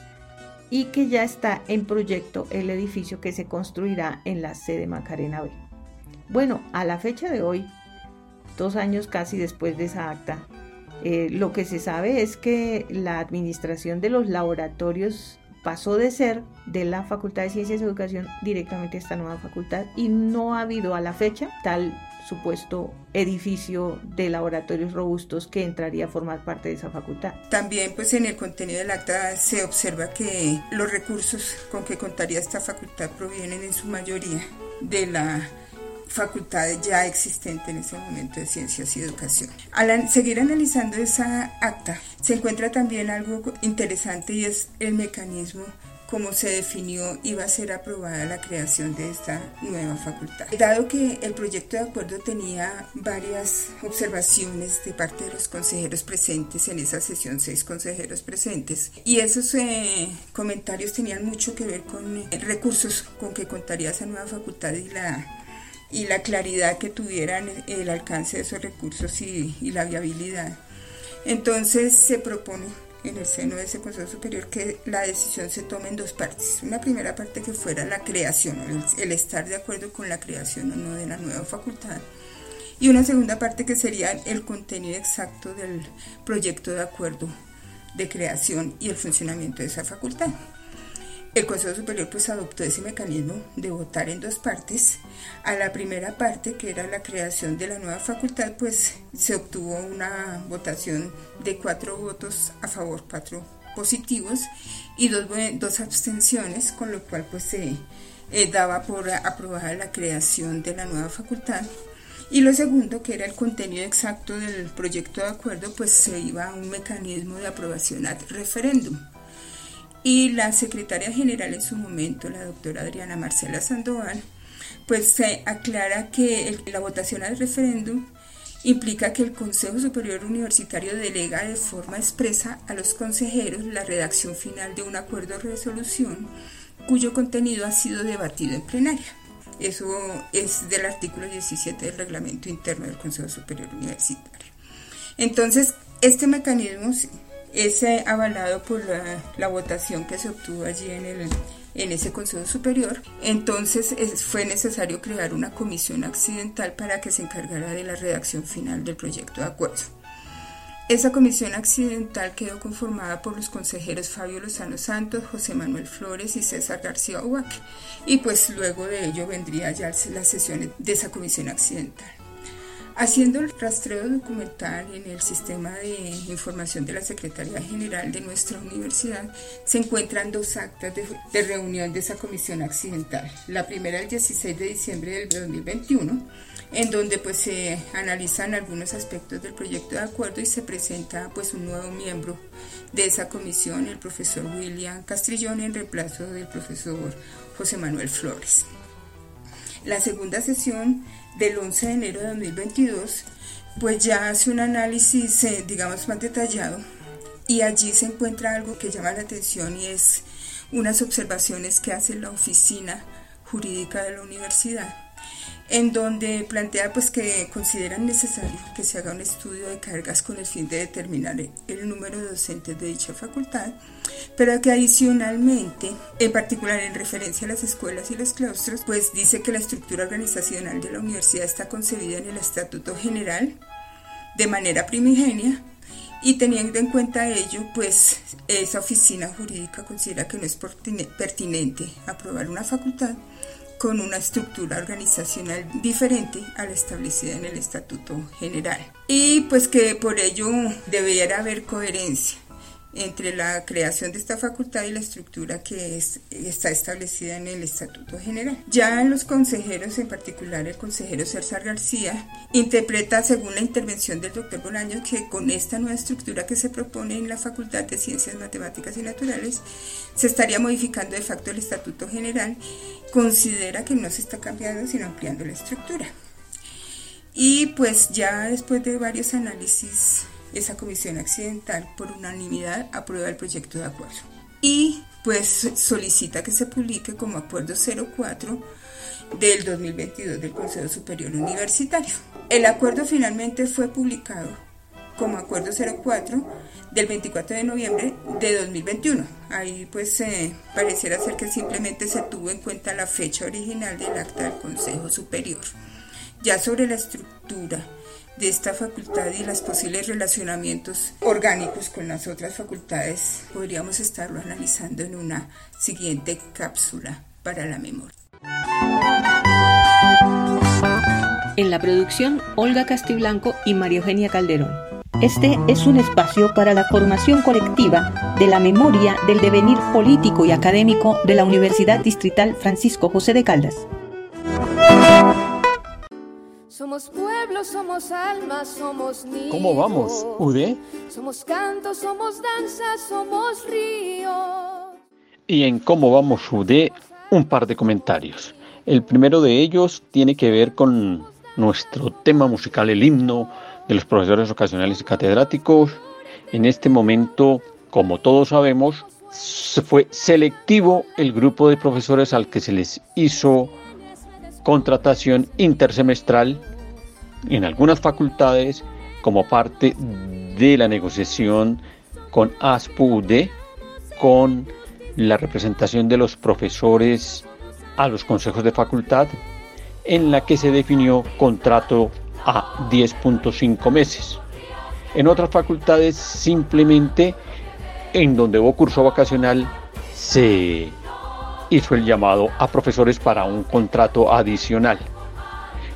y que ya está en proyecto el edificio que se construirá en la sede Macarena B. Bueno, a la fecha de hoy, dos años casi después de esa acta, eh, lo que se sabe es que la administración de los laboratorios pasó de ser de la Facultad de Ciencias y Educación directamente a esta nueva facultad y no ha habido a la fecha tal supuesto edificio de laboratorios robustos que entraría a formar parte de esa facultad. También pues en el contenido del acta se observa que los recursos con que contaría esta facultad provienen en su mayoría de la facultad ya existente en ese momento de ciencias y educación. Al seguir analizando esa acta, se encuentra también algo interesante y es el mecanismo como se definió iba a ser aprobada la creación de esta nueva facultad. Dado que el proyecto de acuerdo tenía varias observaciones de parte de los consejeros presentes en esa sesión, seis consejeros presentes, y esos eh, comentarios tenían mucho que ver con eh, recursos con que contaría esa nueva facultad y la y la claridad que tuvieran el alcance de esos recursos y, la viabilidad. Entonces se propone en el seno de ese Consejo Superior que la decisión se tome en dos partes. Una primera parte que fuera la creación, el, estar de acuerdo con la creación o no de la nueva facultad. Y una segunda parte que sería el contenido exacto del proyecto de acuerdo de creación y el funcionamiento de esa facultad. El Consejo Superior pues adoptó ese mecanismo de votar en dos partes. A la primera parte, que era la creación de la nueva facultad, pues se obtuvo una votación de cuatro votos a favor, cuatro positivos y dos, dos abstenciones, con lo cual pues se eh, daba por aprobada la creación de la nueva facultad. Y lo segundo, que era el contenido exacto del proyecto de acuerdo, pues se iba a un mecanismo de aprobación ad referéndum. Y la secretaria general en su momento, la doctora Adriana Marcela Sandoval, pues se aclara que la votación al referéndum implica que el Consejo Superior Universitario delega de forma expresa a los consejeros la redacción final de un acuerdo de resolución cuyo contenido ha sido debatido en plenaria. Eso es del artículo 17 del reglamento interno del Consejo Superior Universitario. Entonces, este mecanismo es avalado por la, votación que se obtuvo allí en, el, en ese Consejo Superior. Entonces fue necesario crear una comisión accidental para que se encargara de la redacción final del proyecto de acuerdo. Esa comisión accidental quedó conformada por los consejeros Fabio Lozano Santos, José Manuel Flores y César García Huaque. Y pues luego de ello vendría ya las sesiones de esa comisión accidental. Haciendo el rastreo documental en el sistema de información de la Secretaría General de nuestra universidad, se encuentran dos actas de, reunión de esa comisión accidental. La primera el 16 de diciembre del 2021, en donde pues se analizan algunos aspectos del proyecto de acuerdo y se presenta pues un nuevo miembro de esa comisión, el profesor William Castrillón, en reemplazo del profesor José Manuel Flores. La segunda sesión del 11 de enero de 2022, pues ya hace un análisis, eh, digamos, más detallado y allí se encuentra algo que llama la atención y es unas observaciones que hace la oficina jurídica de la universidad en donde plantea pues que consideran necesario que se haga un estudio de cargas con el fin de determinar el número de docentes de dicha facultad, pero que adicionalmente, en particular en referencia a las escuelas y los claustros, pues dice que la estructura organizacional de la universidad está concebida en el Estatuto General de manera primigenia y teniendo en cuenta ello, pues esa oficina jurídica considera que no es pertinente aprobar una facultad con una estructura organizacional diferente a la establecida en el Estatuto General. Y pues que por ello debiera haber coherencia entre la creación de esta facultad y la estructura que es, está establecida en el Estatuto General. Ya los consejeros, en particular el consejero César García, interpreta según la intervención del doctor Bolaño que con esta nueva estructura que se propone en la Facultad de Ciencias Matemáticas y Naturales se estaría modificando de facto el Estatuto General. Considera que no se está cambiando sino ampliando la estructura. Y pues ya después de varios análisis esa comisión accidental por unanimidad aprueba el proyecto de acuerdo y pues solicita que se publique como acuerdo 04 del 2022 del Consejo Superior Universitario. El acuerdo finalmente fue publicado como acuerdo 04 del 24 de noviembre de 2021. Ahí pues eh, pareciera ser que simplemente se tuvo en cuenta la fecha original del acta del Consejo Superior. Ya sobre la estructura de esta facultad y los posibles relacionamientos orgánicos con las otras facultades podríamos estarlo analizando en una siguiente cápsula para la memoria. En la producción, Olga Castiblanco y María Eugenia Calderón. Este es un espacio para la formación colectiva de la memoria del devenir político y académico de la Universidad Distrital Francisco José de Caldas. Somos pueblo, somos alma, somos niños. ¿Cómo vamos, UD? Somos canto, somos danza, somos ríos. Y en cómo vamos, UD, un par de comentarios. El primero de ellos tiene que ver con nuestro tema musical, el himno de los profesores ocasionales y catedráticos. En este momento, como todos sabemos, fue selectivo el grupo de profesores al que se les hizo contratación intersemestral en algunas facultades como parte de la negociación con ASPUD, con la representación de los profesores a los consejos de facultad, en la que se definió contrato a 10.5 meses. En otras facultades simplemente en donde hubo curso vacacional se hizo el llamado a profesores para un contrato adicional.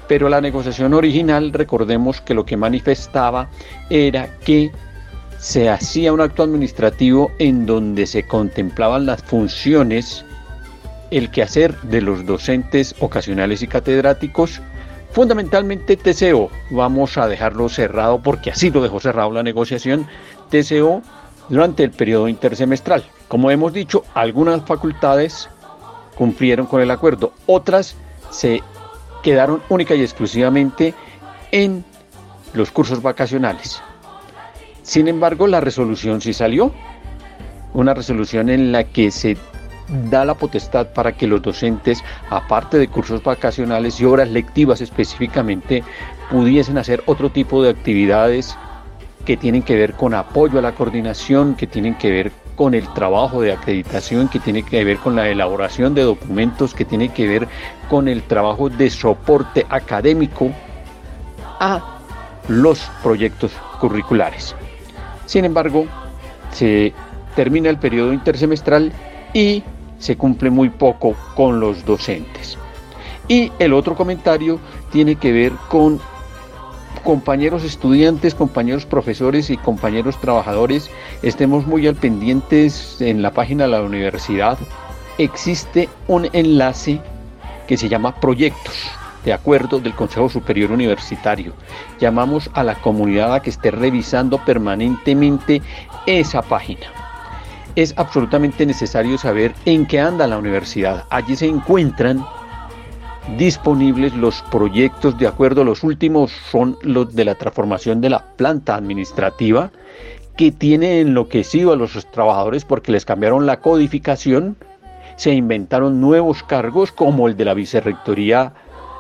Pero la negociación original, recordemos que lo que manifestaba era que se hacía un acto administrativo en donde se contemplaban las funciones, el quehacer de los docentes ocasionales y catedráticos, fundamentalmente TCO. Vamos a dejarlo cerrado porque así lo dejó cerrado la negociación TCO durante el periodo intersemestral. Como hemos dicho, algunas facultades cumplieron con el acuerdo. Otras se quedaron única y exclusivamente en los cursos vacacionales. Sin embargo, la resolución sí salió. Una resolución en la que se da la potestad para que los docentes, aparte de cursos vacacionales y horas lectivas específicamente, pudiesen hacer otro tipo de actividades que tienen que ver con apoyo a la coordinación, que tienen que ver con el trabajo de acreditación, que tiene que ver con la elaboración de documentos, que tiene que ver con el trabajo de soporte académico a los proyectos curriculares. Sin embargo, se termina el periodo intersemestral y se cumple muy poco con los docentes. Y el otro comentario tiene que ver con compañeros estudiantes, compañeros profesores y compañeros trabajadores. Estemos muy al pendientes en la página de la universidad. Existe un enlace que se llama Proyectos de acuerdo del Consejo Superior Universitario. Llamamos a la comunidad a que esté revisando permanentemente esa página. Es absolutamente necesario saber en qué anda la universidad. Allí se encuentran disponibles los proyectos de acuerdo. Los últimos son los de la transformación de la planta administrativa que tiene enloquecido a los trabajadores porque les cambiaron la codificación, se inventaron nuevos cargos como el de la vicerrectoría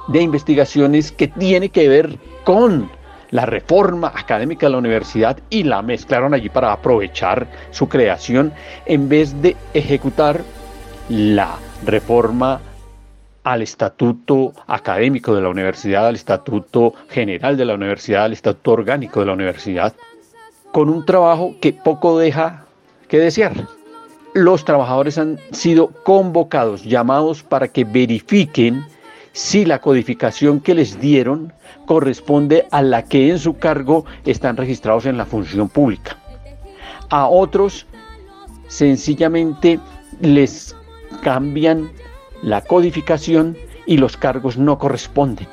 de investigaciones que tiene que ver con la reforma académica de la universidad y la mezclaron allí para aprovechar su creación en vez de ejecutar la reforma al estatuto académico de la universidad, al estatuto general de la universidad, al estatuto orgánico de la universidad, con un trabajo que poco deja que desear. Los trabajadores han sido convocados, llamados para que verifiquen si la codificación que les dieron corresponde a la que en su cargo están registrados en la función pública. A otros sencillamente les cambian la codificación y los cargos no corresponden.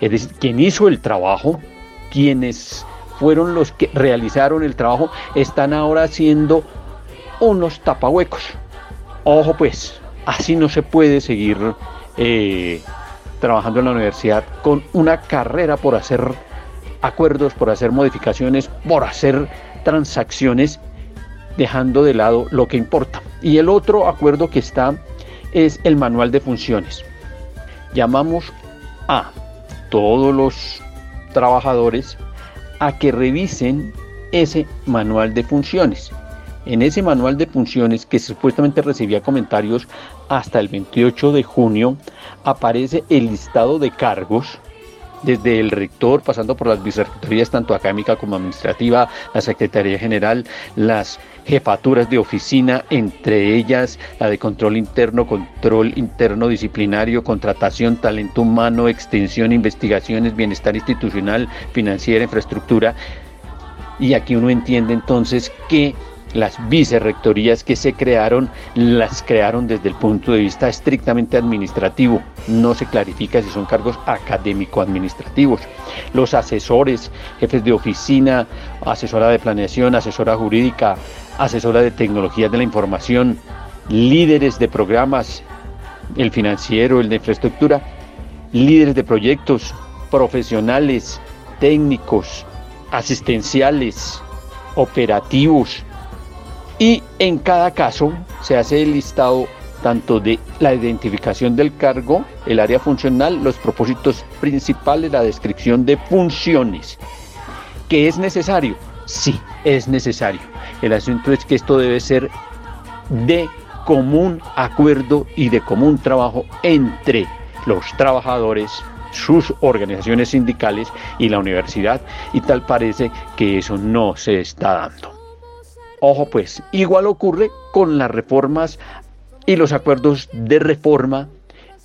Es decir, quien hizo el trabajo, quienes fueron los que realizaron el trabajo, están ahora haciendo unos tapahuecos. Ojo pues, así no se puede seguir eh, trabajando en la universidad con una carrera por hacer acuerdos, por hacer modificaciones, por hacer transacciones, dejando de lado lo que importa. Y el otro acuerdo que está es el manual de funciones. Llamamos a todos los trabajadores a que revisen ese manual de funciones. En ese manual de funciones que supuestamente recibía comentarios hasta el 28 de junio, aparece el listado de cargos desde el rector, pasando por las vicerrectorías tanto académica como administrativa, la Secretaría General, las jefaturas de oficina, entre ellas la de control interno, control interno disciplinario, contratación, talento humano, extensión, investigaciones, bienestar institucional, financiera, infraestructura. Y aquí uno entiende entonces que las vicerrectorías que se crearon las crearon desde el punto de vista estrictamente administrativo. No se clarifica si son cargos académico-administrativos. Los asesores, jefes de oficina, asesora de planeación, asesora jurídica, asesora de tecnologías de la información, líderes de programas, el financiero, el de infraestructura, líderes de proyectos, profesionales, técnicos, asistenciales, operativos, y en cada caso se hace el listado tanto de la identificación del cargo, el área funcional, los propósitos principales, la descripción de funciones. ¿Qué es necesario? Sí, es necesario. El asunto es que esto debe ser de común acuerdo y de común trabajo entre los trabajadores, sus organizaciones sindicales y la universidad y tal parece que eso no se está dando. Ojo pues, igual ocurre con las reformas y los acuerdos de reforma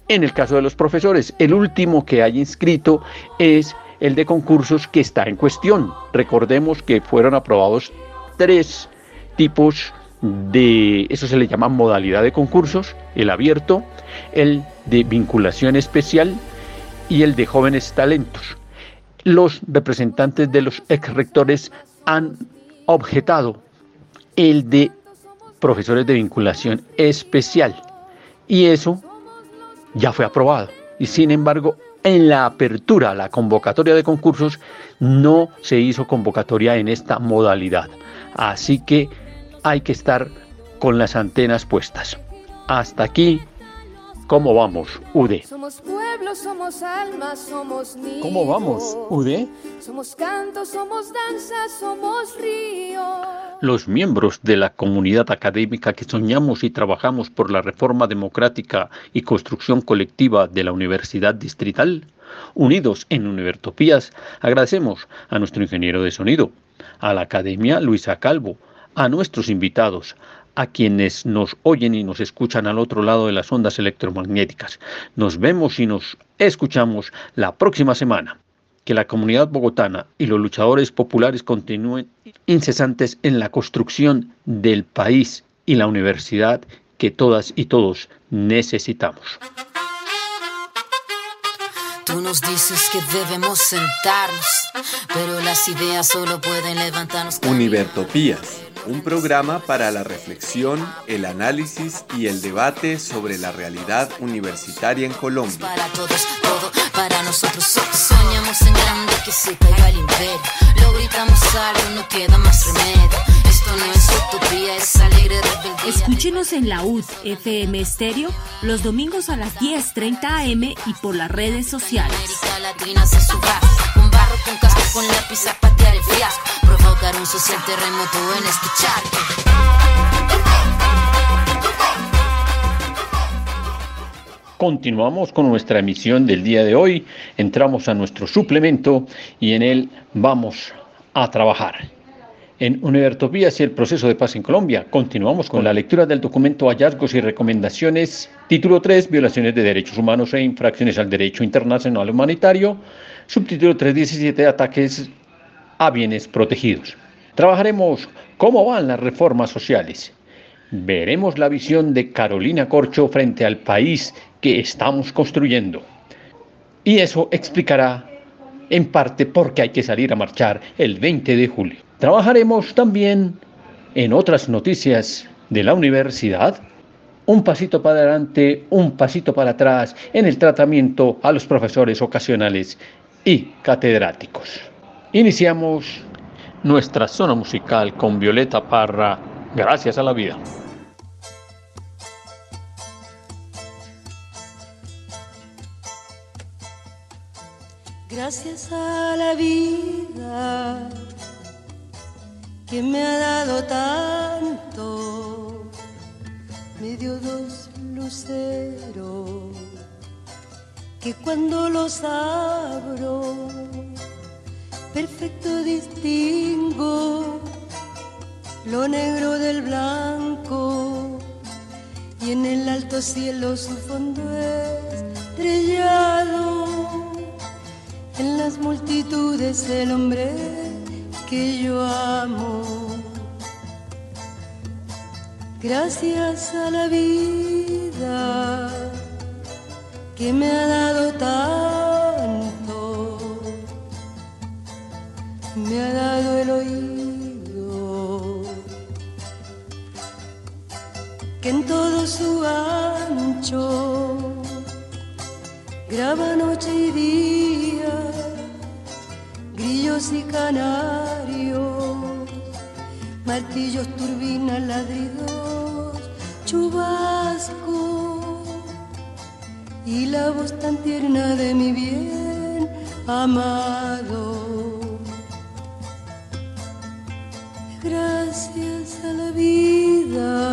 en el caso de los profesores. El último que hay inscrito es el de concursos que está en cuestión. Recordemos que fueron aprobados tres tipos de, eso se le llama modalidad de concursos, el abierto, el de vinculación especial y el de jóvenes talentos. Los representantes de los ex rectores han objetado el de profesores de vinculación especial. Y eso ya fue aprobado. Y sin embargo, en la apertura, la convocatoria de concursos, no se hizo convocatoria en esta modalidad. Así que hay que estar con las antenas puestas. Hasta aquí, ¿cómo vamos, UD? Somos pueblo, somos alma, somos niños. ¿Cómo vamos, UD? Somos canto, somos danza, somos río. Los miembros de la comunidad académica que soñamos y trabajamos por la reforma democrática y construcción colectiva de la Universidad Distrital, unidos en Univertopías, agradecemos a nuestro ingeniero de sonido, a la Academia Luisa Calvo, a nuestros invitados, a quienes nos oyen y nos escuchan al otro lado de las ondas electromagnéticas. Nos vemos y nos escuchamos la próxima semana que la comunidad bogotana y los luchadores populares continúen incesantes en la construcción del país y la universidad que todas y todos necesitamos. Tú nos dices que debemos sentarnos, pero las ideas solo pueden levantarnos. Univertopías, un programa para la reflexión, el análisis y el debate sobre la realidad universitaria en Colombia. Para todos, todo para nosotros. Soñamos en grande que se caiga el imperio. Lo gritamos algo, no queda más remedio. Esto no es utopía, es alegre rebeldía. Escúchenos en la UD FM Estéreo los domingos a las 10:30 am y por las redes sociales. América Latina se suba con barro, con casco, con lápiz a patear el fiasco. Provocar un social terremoto en este charco. Continuamos con nuestra emisión del día de hoy, entramos a nuestro suplemento y en él vamos a trabajar. En Univertopías y el proceso de paz en Colombia, continuamos con la lectura del documento Hallazgos y Recomendaciones, título 3, Violaciones de Derechos Humanos e Infracciones al Derecho Internacional Humanitario, subtítulo 317, Ataques a Bienes Protegidos. Trabajaremos cómo van las reformas sociales. Veremos la visión de Carolina Corcho frente al país que estamos construyendo. Y eso explicará en parte por qué hay que salir a marchar el 20 de julio. Trabajaremos también en otras noticias de la universidad. Un pasito para adelante, un pasito para atrás en el tratamiento a los profesores ocasionales y catedráticos. Iniciamos nuestra zona musical con Violeta Parra, Gracias a la vida. Gracias a la vida que me ha dado tanto, me dio dos luceros que cuando los abro, perfecto distingo lo negro del blanco y en el alto cielo su fondo estrellado en las multitudes el hombre que yo amo. Gracias a la vida que me ha dado tanto, graba noche y día, grillos y canarios, martillos, turbinas, ladridos, chubasco. Y la voz tan tierna de mi bien amado. Gracias a la vida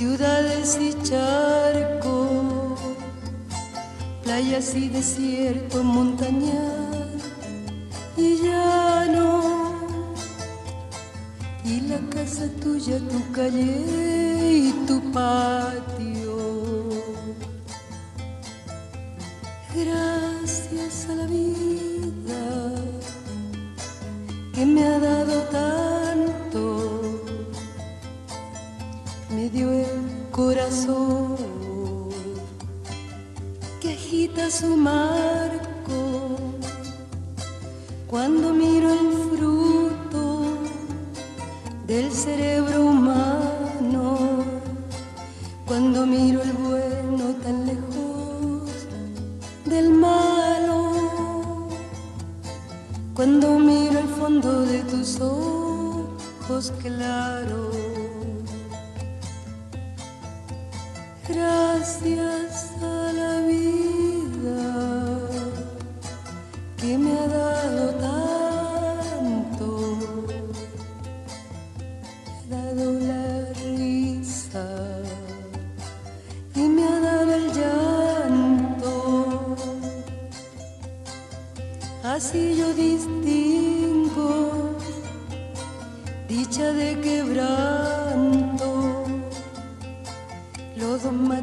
ciudades y charcos playas y desierto, montañas y llano, y la casa tuya, tu calle y tu patio.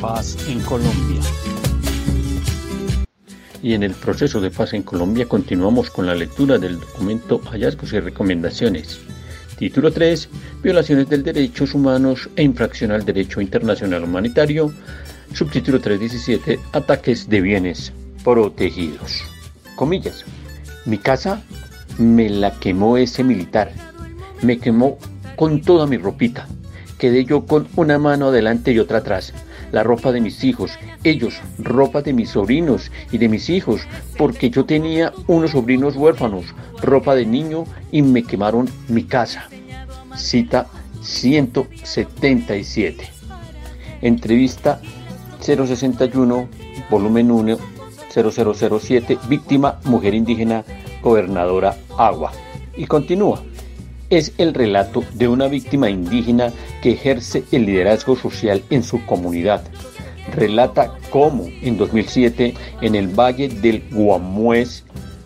paz en Colombia. Y en el proceso de paz en Colombia continuamos con la lectura del documento Hallazgos y Recomendaciones. Título 3. Violaciones de derechos humanos e infracción al derecho internacional humanitario. Subtítulo 317. Ataques de bienes protegidos. Comillas. Mi casa me la quemó ese militar. Me quemó con toda mi ropita. Quedé yo con una mano adelante y otra atrás. La ropa de mis hijos, ellos, ropa de mis sobrinos y de mis hijos, porque yo tenía unos sobrinos huérfanos, ropa de niño y me quemaron mi casa. Cita 177. Entrevista 061, volumen 1, 0007, víctima, mujer indígena, gobernadora Agua. Y continúa es el relato de una víctima indígena ejerce el liderazgo social en su comunidad. Relata cómo en 2007 en el valle del Guamués,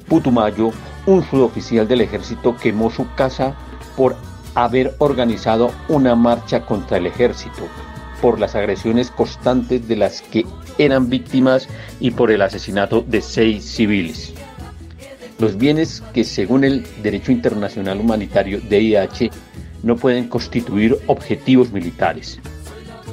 Putumayo, un suboficial del ejército quemó su casa por haber organizado una marcha contra el ejército, por las agresiones constantes de las que eran víctimas y por el asesinato de seis civiles. Los bienes que según el derecho internacional humanitario DIH no pueden constituir objetivos militares,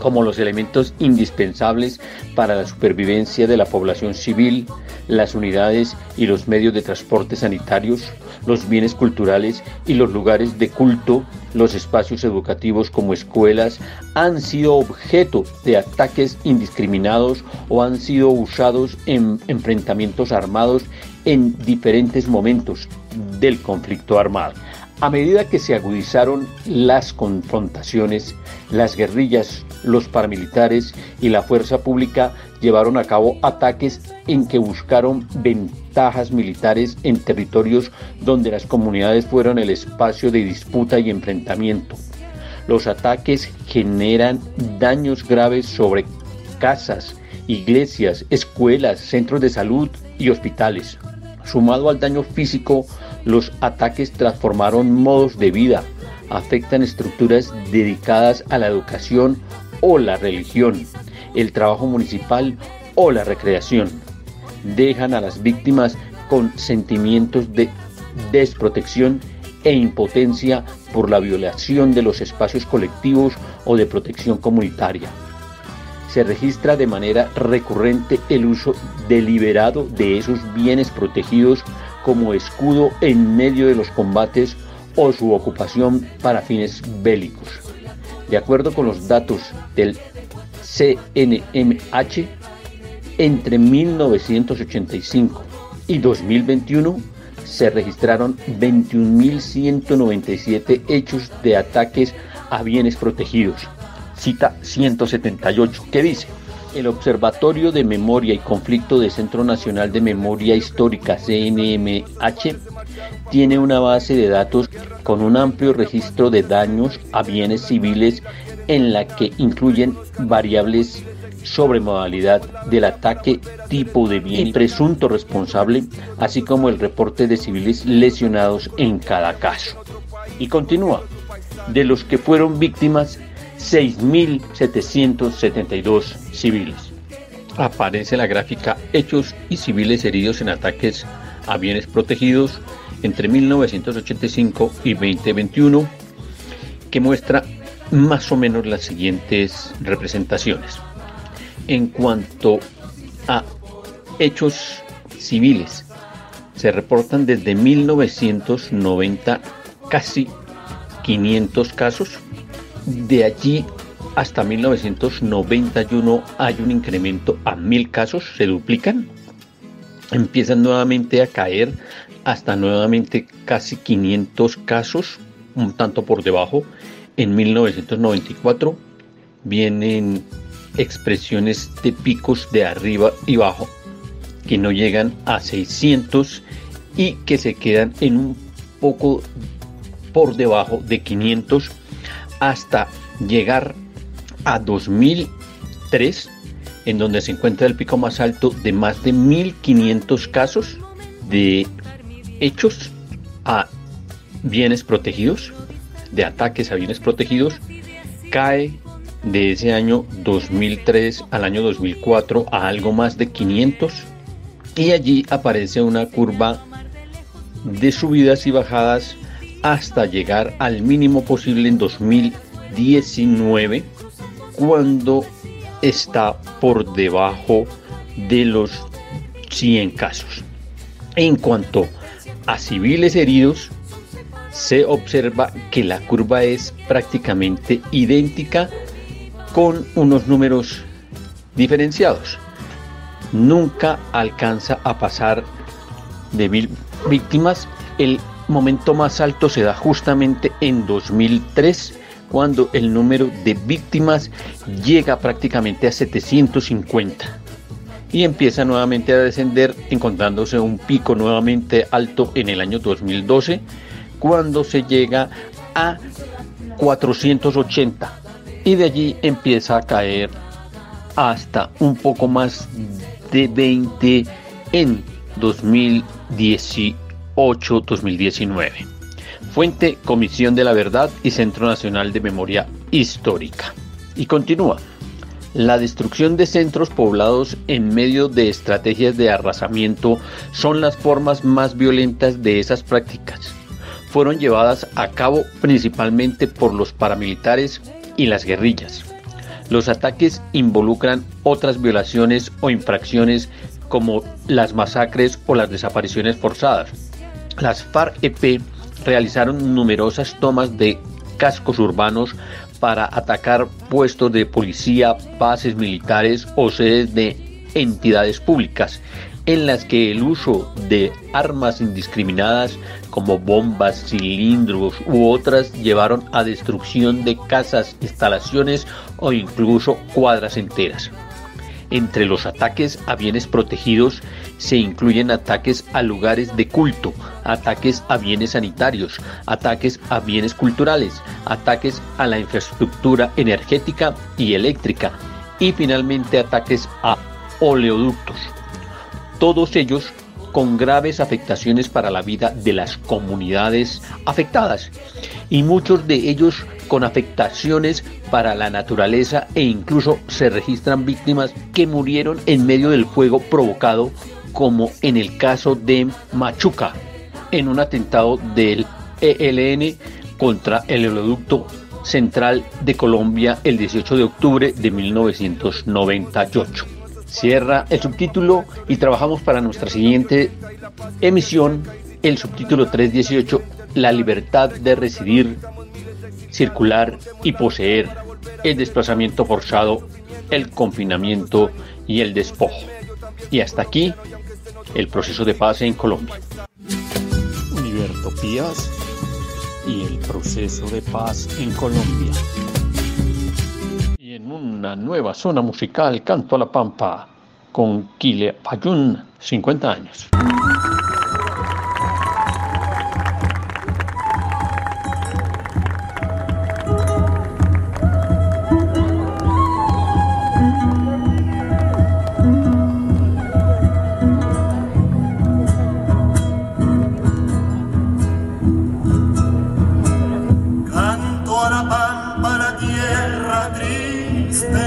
como los elementos indispensables para la supervivencia de la población civil, las unidades y los medios de transporte sanitarios, los bienes culturales y los lugares de culto, los espacios educativos como escuelas, han sido objeto de ataques indiscriminados o han sido usados en enfrentamientos armados en diferentes momentos del conflicto armado. A medida que se agudizaron las confrontaciones, las guerrillas, los paramilitares y la fuerza pública llevaron a cabo ataques en que buscaron ventajas militares en territorios donde las comunidades fueron el espacio de disputa y enfrentamiento. Los ataques generan daños graves sobre casas, iglesias, escuelas, centros de salud y hospitales. Sumado al daño físico, los ataques transformaron modos de vida, afectan estructuras dedicadas a la educación o la religión, el trabajo municipal o la recreación. Dejan a las víctimas con sentimientos de desprotección e impotencia por la violación de los espacios colectivos o de protección comunitaria. se registra de manera recurrente el uso deliberado de esos bienes protegidos como escudo en medio de los combates o su ocupación para fines bélicos. De acuerdo con los datos del CNMH, entre 1985 y 2021 se registraron 21.197 hechos de ataques a bienes protegidos. Cita 178, que dice, el Observatorio de Memoria y Conflicto del Centro Nacional de Memoria Histórica, CNMH, tiene una base de datos con un amplio registro de daños a bienes civiles en la que incluyen variables sobre modalidad del ataque, tipo de bien y presunto responsable, así como el reporte de civiles lesionados en cada caso. Y continúa, de los que fueron víctimas, 6.772 civiles. Aparece la gráfica hechos y civiles heridos en ataques a bienes protegidos entre 1985 y 2021, que muestra más o menos las siguientes representaciones. En cuanto a hechos civiles, se reportan desde 1990 casi 500 casos. De allí hasta 1991 hay un incremento a 1000 casos, se duplican. Empiezan nuevamente a caer hasta nuevamente casi 500 casos, un tanto por debajo. En 1994 vienen expresiones de picos de arriba y abajo que no llegan a 600 y que se quedan en un poco por debajo de 500 hasta llegar a 2003 en donde se encuentra el pico más alto de más de 1500 casos de hechos a bienes protegidos, de ataques a bienes protegidos, cae de ese año 2003 al año 2004 a algo más de 500 y allí aparece una curva de subidas y bajadas hasta llegar al mínimo posible en 2019 cuando está por debajo de los 100 casos. En cuanto a civiles heridos, se observa que la curva es prácticamente idéntica con unos números diferenciados. Nunca alcanza a pasar de mil víctimas. El momento más alto se da justamente en 2003 cuando el número de víctimas llega prácticamente a 750 y empieza nuevamente a descender encontrándose un pico nuevamente alto en el año 2012 cuando se llega a 480 y de allí empieza a caer hasta un poco más de 20 en 2018-2019. Fuente Comisión de la Verdad y Centro Nacional de Memoria Histórica. Y continúa. La destrucción de centros poblados en medio de estrategias de arrasamiento son las formas más violentas de esas prácticas. Fueron llevadas a cabo principalmente por los paramilitares y las guerrillas. Los ataques involucran otras violaciones o infracciones como las masacres o las desapariciones forzadas. Las FARC-EP realizaron numerosas tomas de cascos urbanos para atacar puestos de policía, bases militares o sedes de entidades públicas en las que el uso de armas indiscriminadas como bombas, cilindros u otras llevaron a destrucción de casas, instalaciones o incluso cuadras enteras. Entre los ataques a bienes protegidos se incluyen ataques a lugares de culto, ataques a bienes sanitarios, ataques a bienes culturales, ataques a la infraestructura energética y eléctrica y finalmente ataques a oleoductos. Todos ellos con graves afectaciones para la vida de las comunidades afectadas y muchos de ellos con afectaciones para la naturaleza e incluso se registran víctimas que murieron en medio del fuego provocado como en el caso de Machuca en un atentado del ELN contra el oleoducto Central de Colombia el 18 de octubre de 1998. Cierra el subtítulo y trabajamos para nuestra siguiente emisión, el subtítulo 318, La libertad de residir, circular y poseer, el desplazamiento forzado, el confinamiento y el despojo. Y hasta aquí el proceso de paz en Colombia. Univertopías y el proceso de paz en Colombia. Y en una nueva zona musical, Canto a la Pampa, con Kile Payún, 50 años. Tienen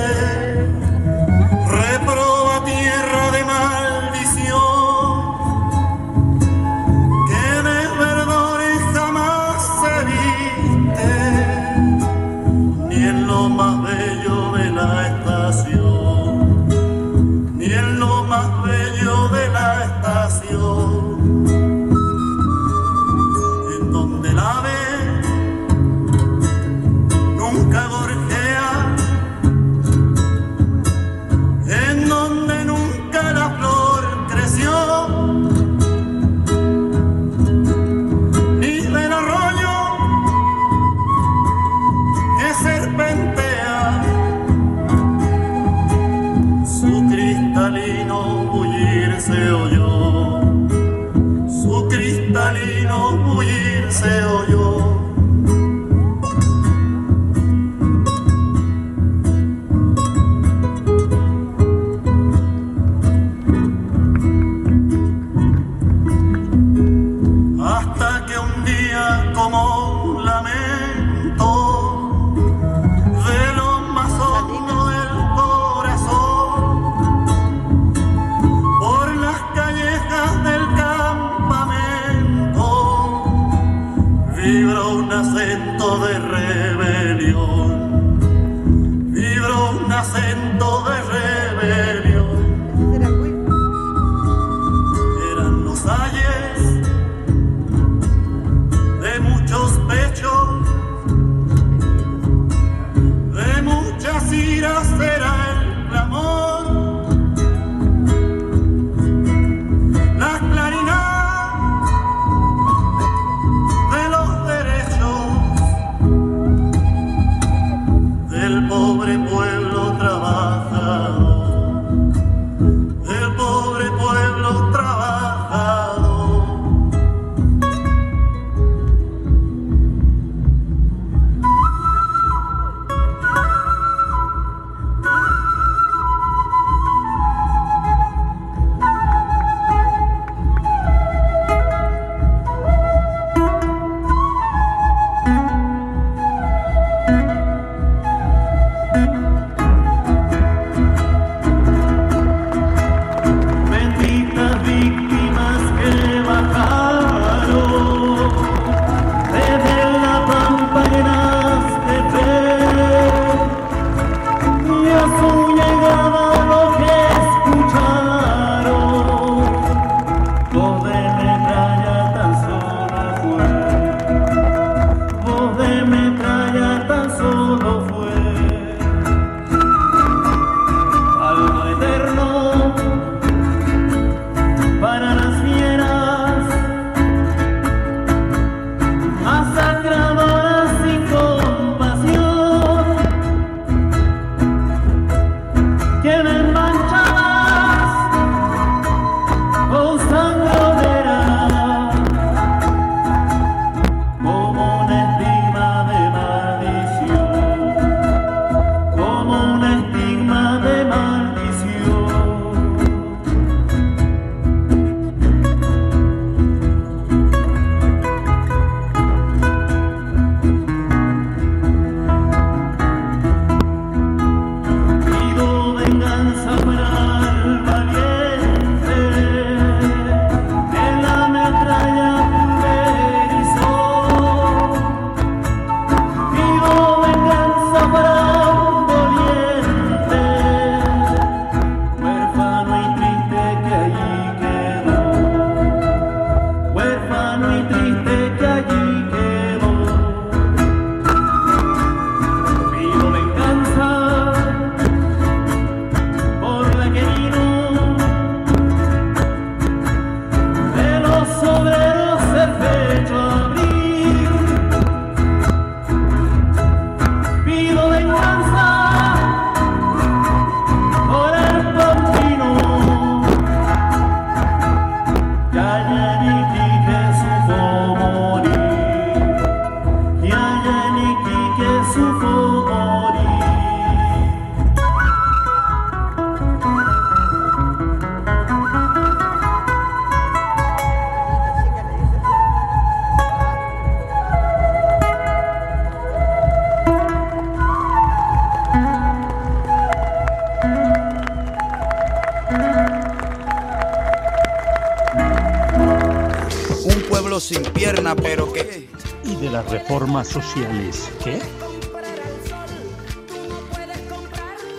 sociales qué?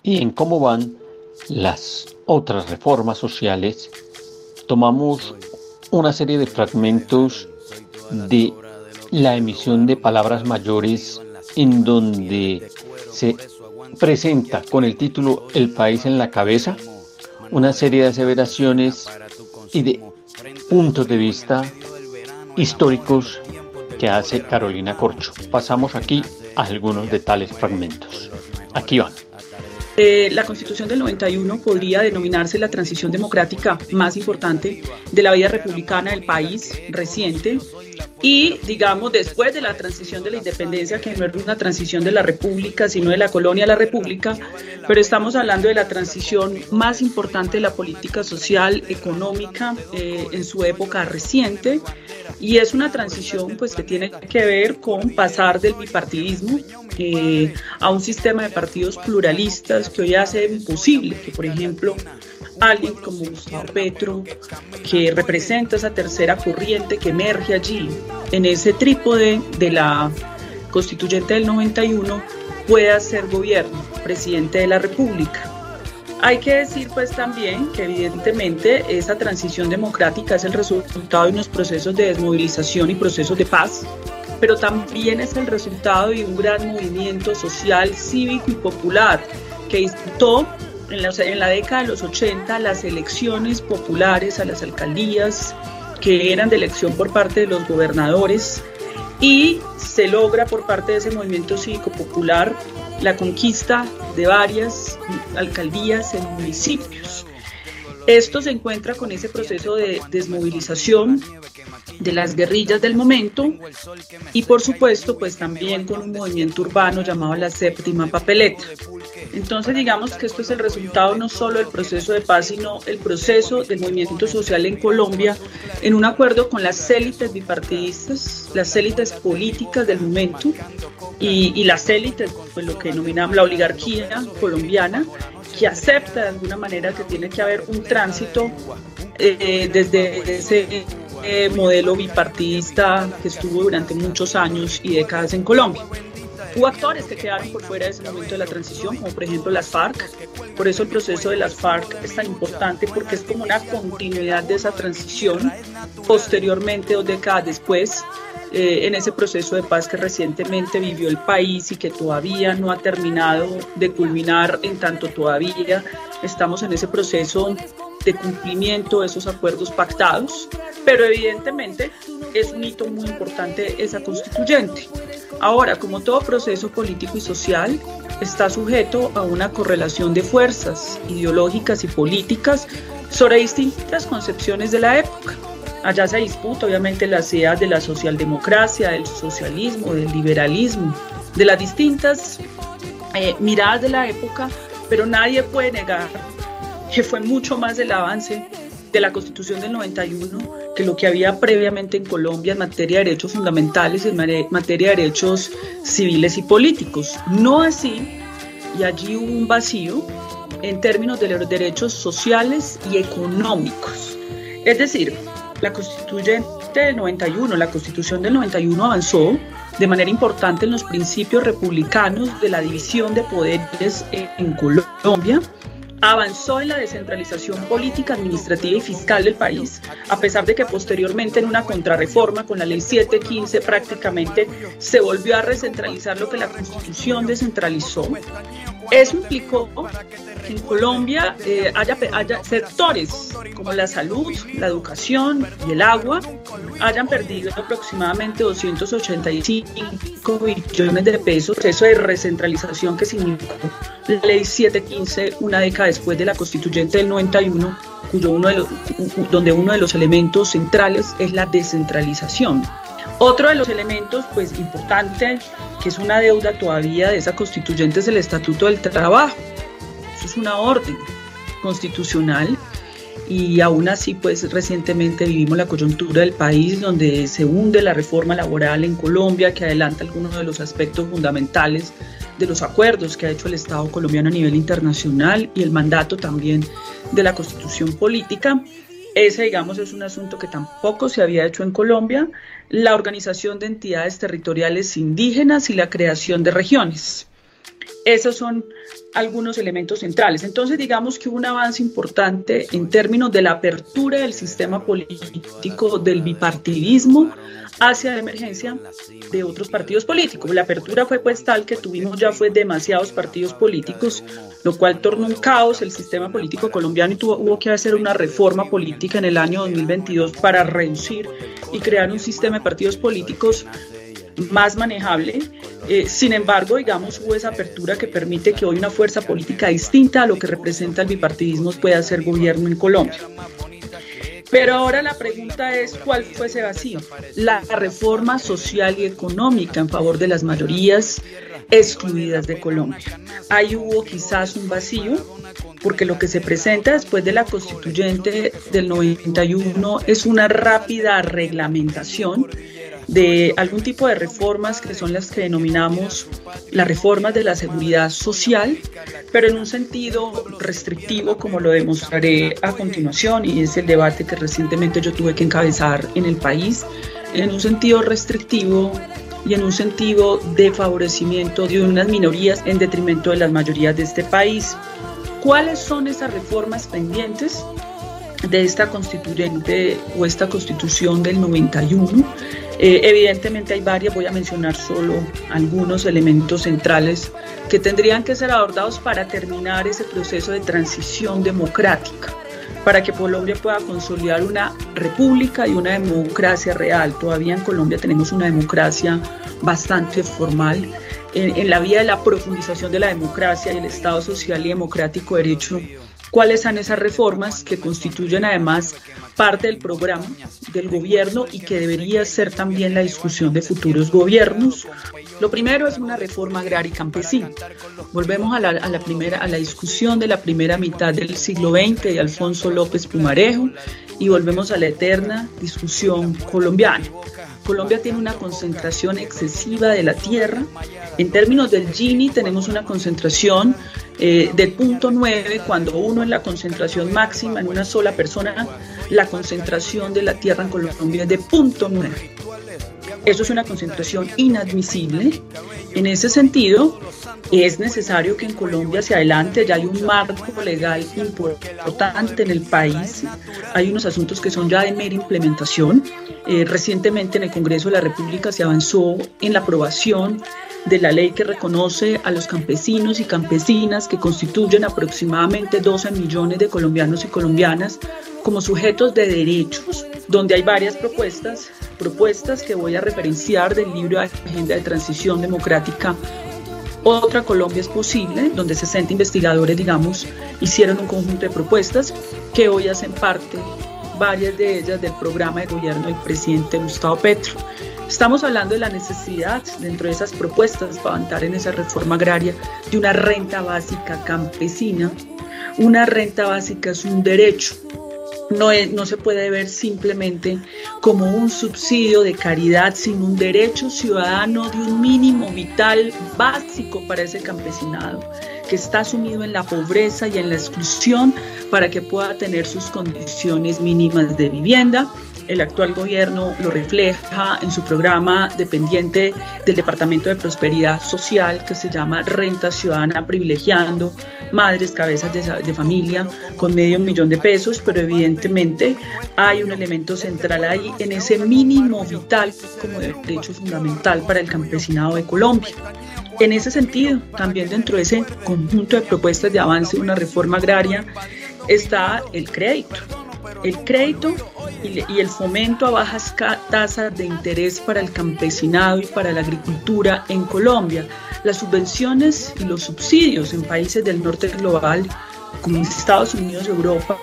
Y en cómo van las otras reformas sociales, tomamos una serie de fragmentos de la emisión de palabras mayores en donde se presenta con el título El país en la cabeza una serie de aseveraciones y de puntos de vista históricos que hace Carolina Corcho. Pasamos aquí a algunos de tales fragmentos. Aquí van. Eh, la Constitución del 91 podría denominarse la transición democrática más importante de la vida republicana del país reciente y, digamos, después de la transición de la independencia, que no es una transición de la república, sino de la colonia a la república, pero estamos hablando de la transición más importante de la política social, económica, eh, en su época reciente, y es una transición pues que tiene que ver con pasar del bipartidismo eh, a un sistema de partidos pluralistas que hoy hace imposible que, por ejemplo, alguien como Gustavo Petro, que representa esa tercera corriente que emerge allí en ese trípode de la constituyente del 91, pueda ser gobierno, presidente de la República. Hay que decir pues también que evidentemente esa transición democrática es el resultado de unos procesos de desmovilización y procesos de paz, pero también es el resultado de un gran movimiento social, cívico y popular que disputó en la, década de los 80 las elecciones populares a las alcaldías que eran de elección por parte de los gobernadores y se logra por parte de ese movimiento cívico popular la conquista de varias alcaldías en municipios. Esto se encuentra con ese proceso de desmovilización de las guerrillas del momento y por supuesto pues también con un movimiento urbano llamado la séptima papeleta. Entonces digamos que esto es el resultado no solo del proceso de paz sino el proceso del movimiento social en Colombia en un acuerdo con las élites bipartidistas, las élites políticas del momento y, las élites, pues lo que denominamos la oligarquía colombiana que acepta de alguna manera que tiene que haber un tránsito eh, desde ese eh, modelo bipartidista que estuvo durante muchos años y décadas en Colombia. Hubo actores que quedaron por fuera de ese momento de la transición, como por ejemplo las FARC. Por eso el proceso de las FARC es tan importante porque es como una continuidad de esa transición. Posteriormente, dos décadas después, eh, en ese proceso de paz que recientemente vivió el país y que todavía no ha terminado de culminar, en tanto todavía estamos en ese proceso de cumplimiento de esos acuerdos pactados, pero evidentemente es un hito muy importante esa constituyente. Ahora, como todo proceso político y social, está sujeto a una correlación de fuerzas ideológicas y políticas sobre distintas concepciones de la época. Allá se disputa obviamente las ideas de la socialdemocracia, del socialismo, del liberalismo, de las distintas eh, miradas de la época, pero nadie puede negar que fue mucho más el avance de la Constitución del 91 que lo que había previamente en Colombia en materia de derechos fundamentales y en materia de derechos civiles y políticos. No así, y allí hubo un vacío en términos de los derechos sociales y económicos. Es decir, la Constituyente del 91, la Constitución del 91 avanzó de manera importante en los principios republicanos de la división de poderes en Colombia avanzó en la descentralización política, administrativa y fiscal del país, a pesar de que posteriormente en una contrarreforma con la ley 715 prácticamente se volvió a recentralizar lo que la constitución descentralizó. Eso implicó que en Colombia eh, haya, haya, sectores como la salud, la educación y el agua hayan perdido aproximadamente 285 billones de pesos. Eso de recentralización que significó la ley 715 una década después de la constituyente del 91, cuyo uno de donde uno de los elementos centrales es la descentralización. Otro de los elementos pues importante que es una deuda todavía de esa constituyente es el Estatuto del Trabajo. Eso es una orden constitucional y aún así pues recientemente vivimos la coyuntura del país donde se hunde la reforma laboral en Colombia que adelanta algunos de los aspectos fundamentales de los acuerdos que ha hecho el Estado colombiano a nivel internacional y el mandato también de la constitución política Ese, digamos, es un asunto que tampoco se había hecho en Colombia, la organización de entidades territoriales indígenas y la creación de regiones. Esos son algunos elementos centrales. Entonces, digamos que hubo un avance importante en términos de la apertura del sistema político del bipartidismo hacia la emergencia de otros partidos políticos. La apertura fue pues tal que tuvimos ya fue demasiados partidos políticos, lo cual tornó un caos el sistema político colombiano y tuvo, hubo que hacer una reforma política en el año 2022 para reducir y crear un sistema de partidos políticos más manejable. Eh, sin embargo, digamos, hubo esa apertura que permite que hoy una fuerza política distinta a lo que representa el bipartidismo pueda hacer gobierno en Colombia. Pero ahora la pregunta es, ¿cuál fue ese vacío? La reforma social y económica en favor de las mayorías excluidas de Colombia. Ahí hubo quizás un vacío, porque lo que se presenta después de la constituyente del 91 es una rápida reglamentación de algún tipo de reformas que son las que denominamos las reformas de la seguridad social, pero en un sentido restrictivo, como lo demostraré a continuación, y es el debate que recientemente yo tuve que encabezar en el país, en un sentido restrictivo y en un sentido de favorecimiento de unas minorías en detrimento de las mayorías de este país. ¿Cuáles son esas reformas pendientes? de esta constituyente o esta constitución del 91 eh, evidentemente hay varias, voy a mencionar solo algunos elementos centrales que tendrían que ser abordados para terminar ese proceso de transición democrática, para que Colombia pueda consolidar una república y una democracia real. Todavía en Colombia tenemos una democracia bastante formal. En, la vía de la profundización de la democracia y el Estado social y democrático de derecho cuáles son esas reformas que constituyen además parte del programa del gobierno y que debería ser también la discusión de futuros gobiernos. Lo primero es una reforma agraria y campesina. Volvemos a la, primera, a la discusión de la primera mitad del siglo XX de Alfonso López Pumarejo y volvemos a la eterna discusión colombiana. Colombia tiene una concentración excesiva de la tierra. En términos del Gini tenemos una concentración eh, del punto 9, cuando uno es la concentración máxima en una sola persona, la concentración de la tierra en Colombia es de punto 9. Eso es una concentración inadmisible. En ese sentido, es necesario que en Colombia se adelante, ya hay un marco legal importante en el país, hay unos asuntos que son ya de mera implementación. Eh, recientemente en el Congreso de la República se avanzó en la aprobación de la ley que reconoce a los campesinos y campesinas que constituyen aproximadamente 12 millones de colombianos y colombianas como sujetos de derechos, donde hay varias propuestas, propuestas que voy a referenciar del libro Agenda de Transición Democrática. Otra Colombia es posible, donde 60 investigadores, digamos, hicieron un conjunto de propuestas que hoy hacen parte, varias de ellas, del programa de gobierno del presidente Gustavo Petro. Estamos hablando de la necesidad, dentro de esas propuestas para avanzar en esa reforma agraria, de una renta básica campesina. Una renta básica es un derecho, no, no, se puede ver simplemente como un subsidio de caridad, sino un derecho ciudadano de un mínimo vital básico para ese campesinado que está sumido en la pobreza y en la exclusión para que pueda tener sus condiciones mínimas de vivienda, el actual gobierno lo refleja en su programa dependiente del Departamento de Prosperidad Social que se llama Renta Ciudadana Privilegiando Madres Cabezas de, Familia con medio millón de pesos, pero evidentemente hay un elemento central ahí en ese mínimo vital como derecho fundamental para el campesinado de Colombia. En ese sentido, también dentro de ese conjunto de propuestas de avance de una reforma agraria está el crédito el crédito y, el fomento a bajas tasas de interés para el campesinado y para la agricultura en Colombia, las subvenciones y los subsidios en países del norte global como Estados Unidos, Europa,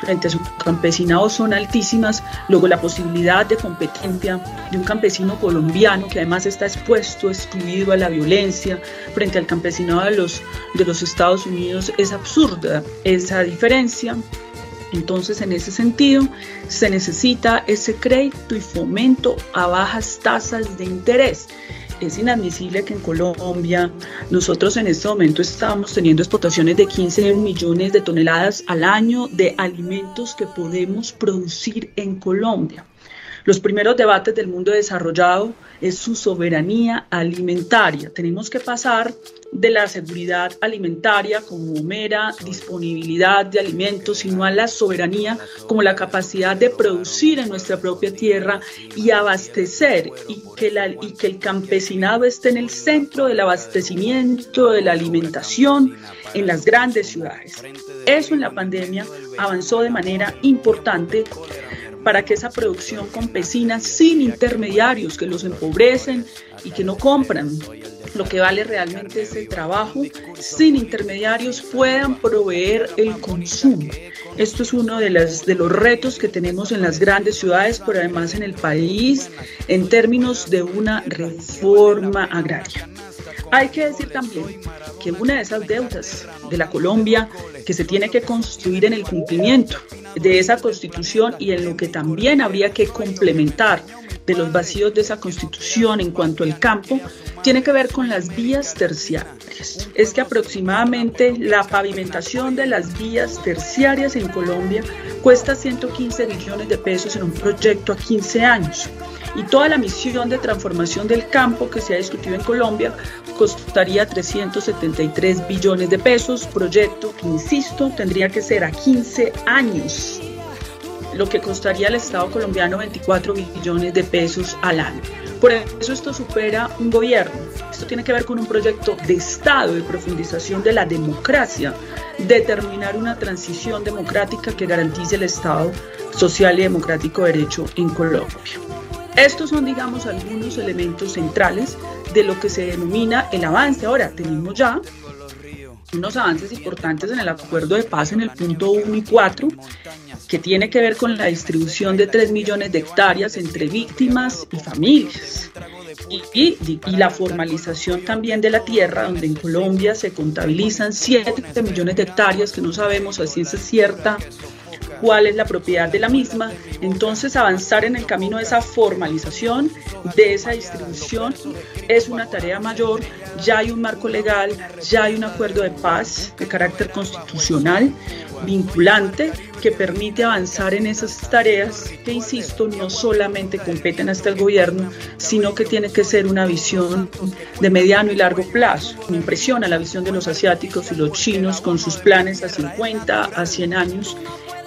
frente a su campesinado son altísimas. Luego la posibilidad de competencia de un campesino colombiano que además está expuesto, excluido a la violencia frente al campesinado de los, de los Estados Unidos es absurda. Esa diferencia entonces, en ese sentido, se necesita ese crédito y fomento a bajas tasas de interés. es inadmisible que en Colombia nosotros en este momento estamos teniendo exportaciones de 15 millones de toneladas al año de alimentos que podemos producir en Colombia. Los primeros debates del mundo desarrollado es su soberanía alimentaria. Tenemos que pasar de la seguridad alimentaria como mera disponibilidad de alimentos, sino a la soberanía como la capacidad de producir en nuestra propia tierra y abastecer y que, la, y que el campesinado esté en el centro del abastecimiento, de la alimentación en las grandes ciudades. Eso en la pandemia avanzó de manera importante para que esa producción campesina sin intermediarios que los empobrecen y que no compran lo que vale realmente ese trabajo, sin intermediarios puedan proveer el consumo. Esto es uno de, las, de los retos que tenemos en las grandes ciudades, pero además en el país, en términos de una reforma agraria. Hay que decir también que una de esas deudas de la Colombia que se tiene que construir en el cumplimiento de esa constitución y en lo que también habría que complementar de los vacíos de esa constitución en cuanto al campo tiene que ver con las vías terciarias. Es que aproximadamente la pavimentación de las vías terciarias en Colombia cuesta 115 billones de pesos en un proyecto a 15 años y toda la misión de transformación del campo que se ha discutido en Colombia costaría 373 billones de pesos, proyecto que, insisto, tendría que ser a 15 años, lo que costaría al Estado colombiano 24 billones de pesos al año. Por eso esto supera un gobierno. Esto tiene que ver con un proyecto de Estado, de profundización de la democracia, determinar una transición democrática que garantice el Estado social y democrático de derecho en Colombia. Estos son, digamos, algunos elementos centrales de lo que se denomina el avance. Ahora, tenemos ya unos avances importantes en el acuerdo de paz en el punto 1 y 4, que tiene que ver con la distribución de 3 millones de hectáreas entre víctimas y familias. Y, la formalización también de la tierra, donde en Colombia se contabilizan 7 millones de hectáreas que no sabemos a ciencia cierta cuál es la propiedad de la misma, entonces avanzar en el camino de esa formalización, de esa distribución, es una tarea mayor, ya hay un marco legal, ya hay un acuerdo de paz de carácter constitucional vinculante que permite avanzar en esas tareas que, insisto, no solamente competen hasta el gobierno, sino que tiene que ser una visión de mediano y largo plazo. Me impresiona la visión de los asiáticos y los chinos con sus planes a 50, a 100 años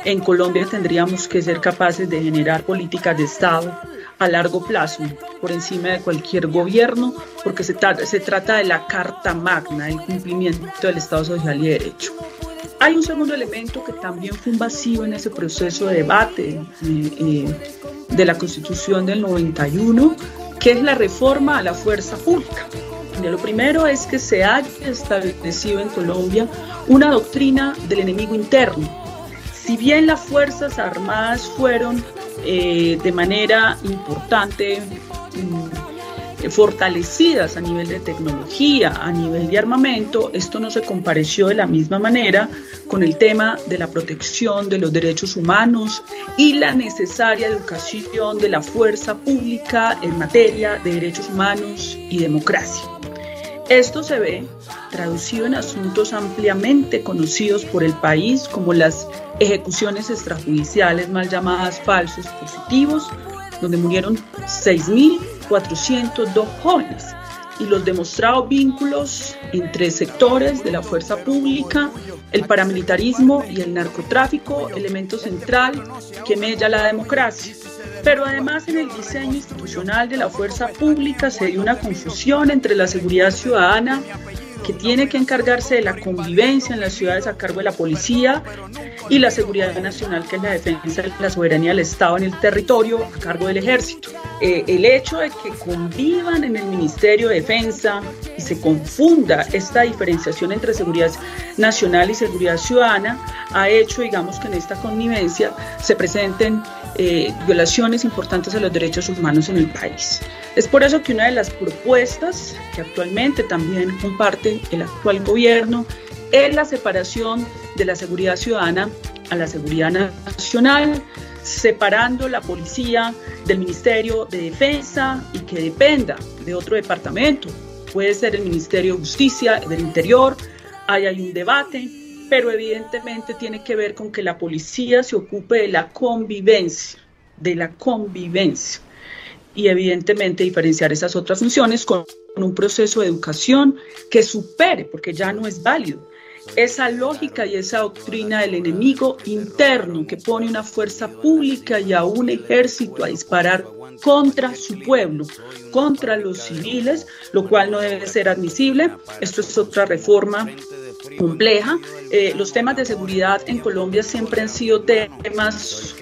en Colombia tendríamos que ser capaces de generar políticas de Estado a largo plazo, por encima de cualquier gobierno, porque se, se trata de la Carta Magna, el cumplimiento del Estado Social y Derecho. Hay un segundo elemento que también fue un vacío en ese proceso de debate eh, eh, de la Constitución del 91, que es la reforma a la fuerza pública. lo primero es que se haya establecido en Colombia una doctrina del enemigo interno, si bien las Fuerzas Armadas fueron eh, de manera importante mm, fortalecidas a nivel de tecnología, a nivel de armamento, esto no se compareció de la misma manera con el tema de la protección de los derechos humanos y la necesaria educación de la fuerza pública en materia de derechos humanos y democracia. Esto se ve traducido en asuntos ampliamente conocidos por el país como las ejecuciones extrajudiciales mal llamadas falsos positivos, donde murieron 6.402 jóvenes y los demostrados vínculos entre sectores de la fuerza pública, el paramilitarismo y el narcotráfico, elemento central que mella la democracia. Pero además en el diseño institucional de la fuerza pública se dio una confusión entre la seguridad ciudadana que tiene que encargarse de la convivencia en las ciudades a cargo de la policía y la seguridad nacional, que es la defensa de la soberanía del Estado en el territorio a cargo del ejército. Eh, el hecho de que convivan en el Ministerio de Defensa y se confunda esta diferenciación entre seguridad nacional y seguridad ciudadana ha hecho, digamos, que en esta connivencia se presenten eh, violaciones importantes a los derechos humanos en el país. Es por eso que una de las propuestas que actualmente también comparte el actual gobierno es la separación de la seguridad ciudadana a la seguridad nacional, separando la policía del Ministerio de Defensa y que dependa de otro departamento, puede ser el Ministerio de Justicia, del Interior, ahí hay un debate, pero evidentemente tiene que ver con que la policía se ocupe de la convivencia, de la convivencia, y evidentemente diferenciar esas otras funciones con un proceso de educación que supere, porque ya no es válido, esa lógica y esa doctrina del enemigo interno que pone una fuerza pública y a un ejército a disparar contra su pueblo, contra los civiles, lo cual no debe ser admisible. Esto es otra reforma compleja. Eh, los temas de seguridad en Colombia siempre han sido temas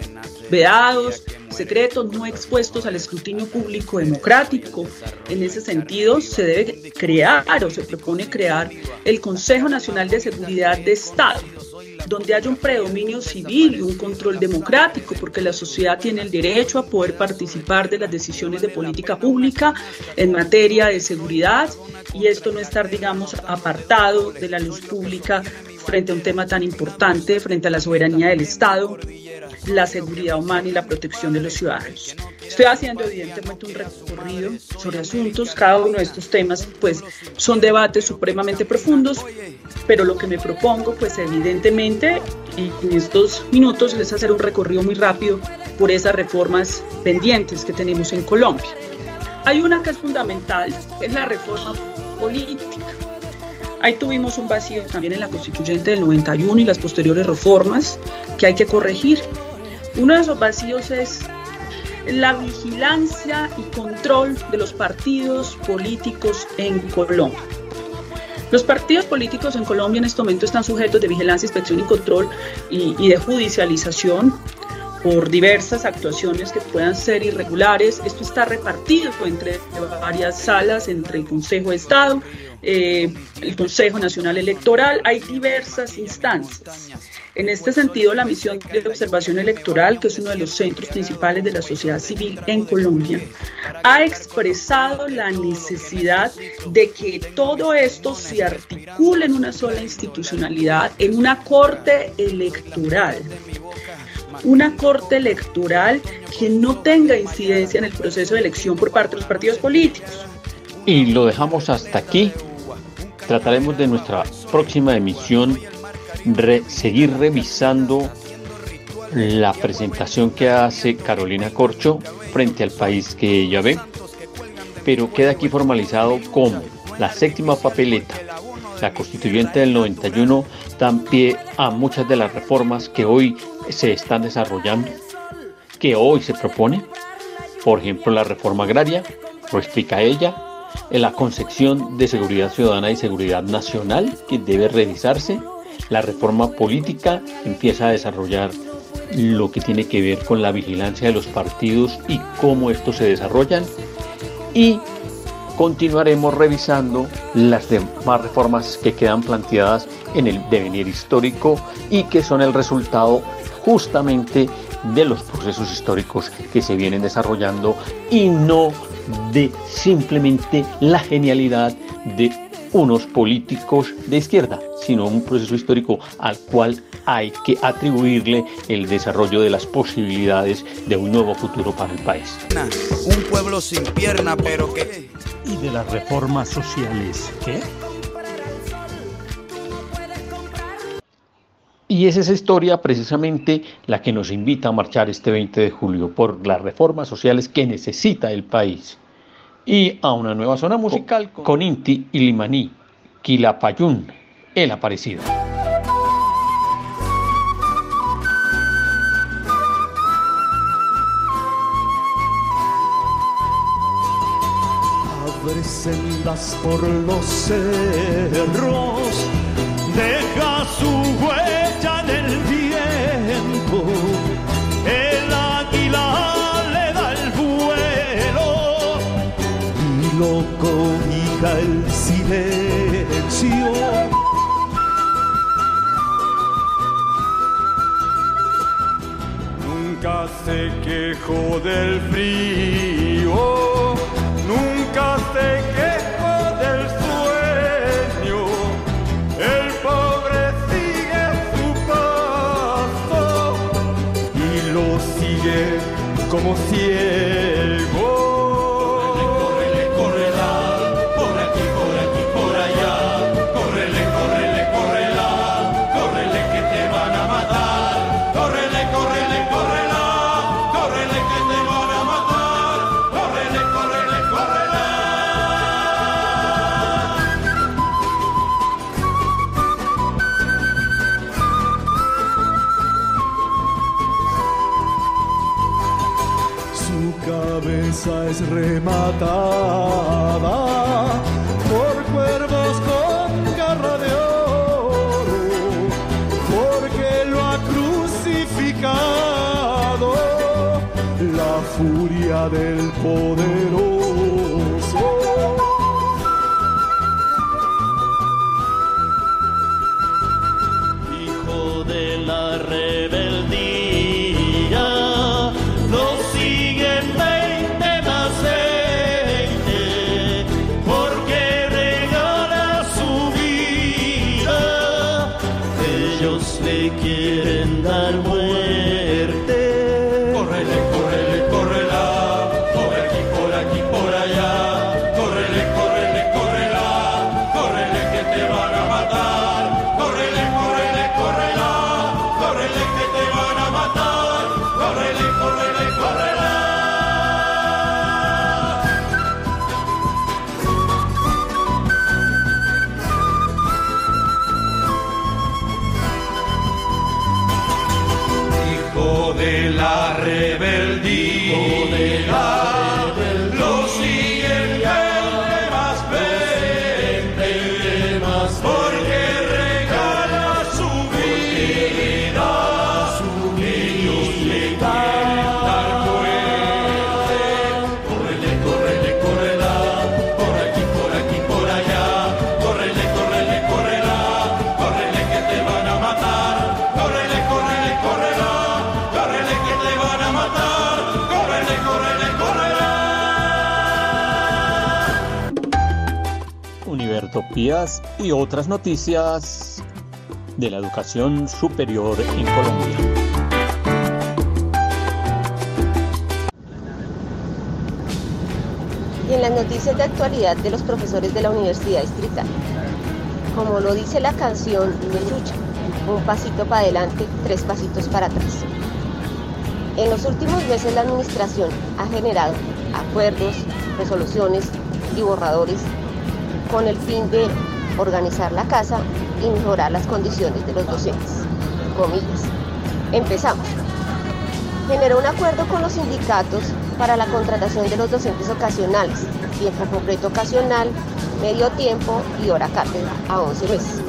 vedados, secretos, no expuestos al escrutinio público democrático. En ese sentido, se debe crear o se propone crear el Consejo Nacional de Seguridad de Estado, donde haya un predominio civil y un control democrático, porque la sociedad tiene el derecho a poder participar de las decisiones de política pública en materia de seguridad y esto no estar, digamos, apartado de la luz pública frente a un tema tan importante, frente a la soberanía del Estado la seguridad humana y la protección de los ciudadanos. Estoy haciendo evidentemente un recorrido sobre asuntos, cada uno de estos temas pues son debates supremamente profundos, pero lo que me propongo pues evidentemente en estos minutos es hacer un recorrido muy rápido por esas reformas pendientes que tenemos en Colombia. Hay una que es fundamental, es la reforma política. Ahí tuvimos un vacío también en la constituyente del 91 y las posteriores reformas que hay que corregir. Uno de esos vacíos es la vigilancia y control de los partidos políticos en Colombia. Los partidos políticos en Colombia en este momento están sujetos de vigilancia, inspección y control y, de judicialización por diversas actuaciones que puedan ser irregulares. Esto está repartido entre varias salas, entre el Consejo de Estado, eh, el Consejo Nacional Electoral, hay diversas instancias. En este sentido, la misión de observación electoral, que es uno de los centros principales de la sociedad civil en Colombia, ha expresado la necesidad de que todo esto se articule en una sola institucionalidad, en una corte electoral una corte electoral que no tenga incidencia en el proceso de elección por parte de los partidos políticos. Y lo dejamos hasta aquí trataremos de nuestra próxima emisión seguir revisando la presentación que hace Carolina Corcho frente al país que ella ve, pero queda aquí formalizado como la séptima papeleta, la constituyente del 91, dan pie a muchas de las reformas que hoy se están desarrollando, que hoy se propone, por ejemplo la reforma agraria, lo explica ella, en la concepción de seguridad ciudadana y seguridad nacional que debe revisarse. La reforma política empieza a desarrollar lo que tiene que ver con la vigilancia de los partidos y cómo estos se desarrollan. Y continuaremos revisando las demás reformas que quedan planteadas en el devenir histórico y que son el resultado justamente de los procesos históricos que se vienen desarrollando y no de simplemente la genialidad de unos políticos de izquierda, sino un proceso histórico al cual hay que atribuirle el desarrollo de las posibilidades de un nuevo futuro para el país. Un pueblo sin pierna, pero que... ¿Y de las reformas sociales qué? Y es esa historia precisamente la que nos invita a marchar este 20 de julio por las reformas sociales que necesita el país. Y a una nueva zona musical con Inti y Limaní, Quilapayún, el aparecido. Abre sendas por los cerros, deja su huella en el viento. El águila le da el vuelo y lo cobija el silencio. Se quejó del frío, nunca se quejó del sueño. El pobre sigue su paso y lo sigue como ciego. Rematada por cuervos con garra de oro, porque lo ha crucificado la furia del poderoso. Y otras noticias de la educación superior en Colombia. y en las noticias de actualidad de los profesores de la Universidad Distrital. Como lo dice la canción de Lucha, un pasito para adelante, tres pasitos para atrás. En los últimos meses la administración ha generado acuerdos, resoluciones y borradores con el fin de organizar la casa y mejorar las condiciones de los docentes. Comillas. Empezamos. Generó un acuerdo con los sindicatos para la contratación de los docentes ocasionales, tiempo completo ocasional, medio tiempo y hora cátedra a 11 meses.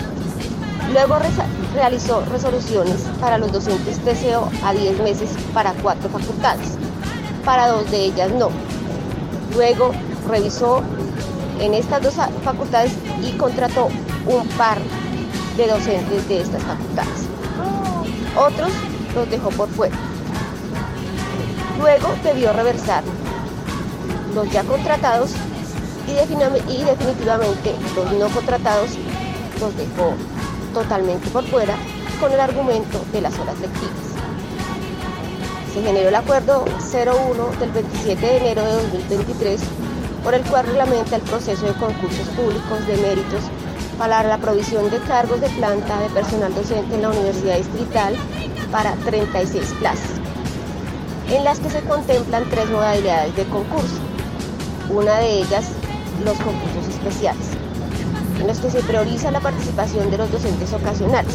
Luego realizó resoluciones para los docentes TCO a 10 meses para cuatro facultades, para dos de ellas no. Luego revisó en estas dos facultades y contrató un par de docentes de estas facultades. Otros los dejó por fuera. Luego debió reversar los ya contratados y, definitivamente los no contratados los dejó totalmente por fuera con el argumento de las horas lectivas. Se generó el acuerdo 01 del 27 de enero de 2023 por el cual reglamenta el proceso de concursos públicos de méritos para la provisión de cargos de planta de personal docente en la Universidad Distrital para 36 plazas, en las que se contemplan tres modalidades de concurso. Una de ellas, los concursos especiales, en los que se prioriza la participación de los docentes ocasionales.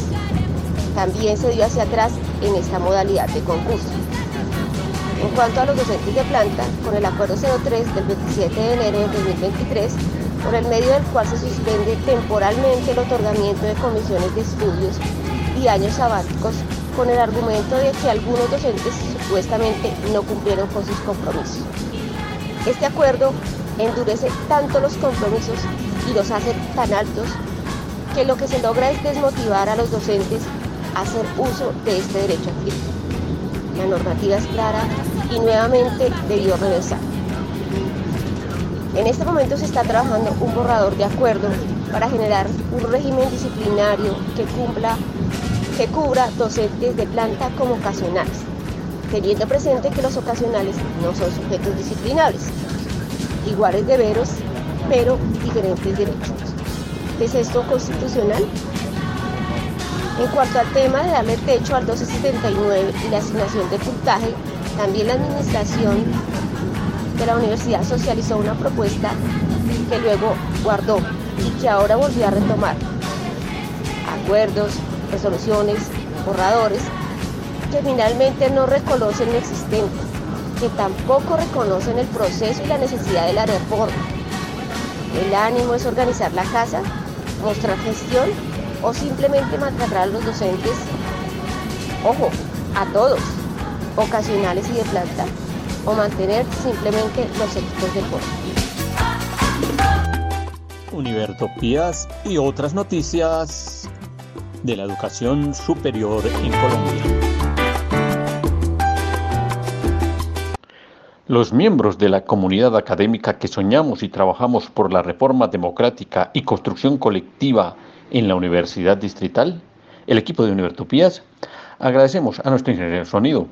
También se dio hacia atrás en esta modalidad de concurso. En cuanto a los docentes de planta, con el Acuerdo 03 del 27 de enero de 2023, por el medio del cual se suspende temporalmente el otorgamiento de comisiones de estudios y años sabáticos con el argumento de que algunos docentes supuestamente no cumplieron con sus compromisos. Este acuerdo endurece tanto los compromisos y los hace tan altos que lo que se logra es desmotivar a los docentes a hacer uso de este derecho adquirido. La normativa es clara y nuevamente debió reversar. En este momento se está trabajando un borrador de acuerdo para generar un régimen disciplinario que cumpla, que cubra docentes de planta como ocasionales, teniendo presente que los ocasionales no son sujetos disciplinables, iguales deberes, pero diferentes derechos. ¿Es esto constitucional? En cuanto al tema de darle techo al 1279 y la asignación de puntaje, también la administración de la universidad socializó una propuesta que luego guardó y que ahora volvió a retomar. Acuerdos, resoluciones, borradores que finalmente no reconocen lo existente que tampoco reconocen el proceso y la necesidad de la reforma. El ánimo es organizar la casa, mostrar gestión o simplemente maltratar a los docentes, ojo, a todos, ocasionales y de planta, o mantener simplemente los equipos de foro. Univertopías y otras noticias de la educación superior en Colombia. Los miembros de la comunidad académica que soñamos y trabajamos por la reforma democrática y construcción colectiva en la Universidad Distrital, el equipo de Univertopías, agradecemos a nuestro ingeniero de sonido,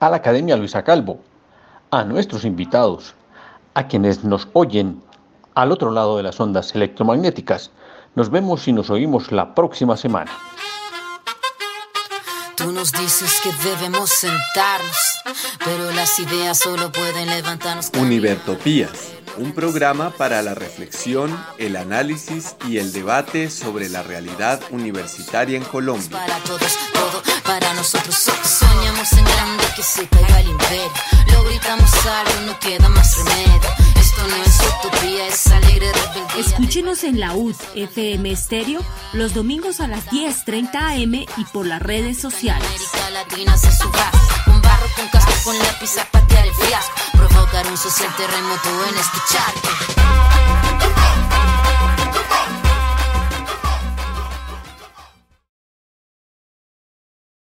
a la Academia Luisa Calvo, a nuestros invitados, a quienes nos oyen al otro lado de las ondas electromagnéticas. Nos vemos y nos oímos la próxima semana. Tú nos dices que debemos sentarnos, pero las ideas solo pueden levantarnos. Univertopías, un programa para la reflexión, el análisis y el debate sobre la realidad universitaria en Colombia. Para todos, todo para nosotros. So- soñamos en grande que se caiga el imperio. Lo gritamos algo, no queda más remedio. Esto no es utopía, es alegre rebeldía. Escúchenos en la UD FM Estéreo los domingos a las 10:30 am y por las redes sociales. América Latina hace su raza. Con barro, con casco, con lápiz a patear el fiasco. Provocar un social terremoto en este charco.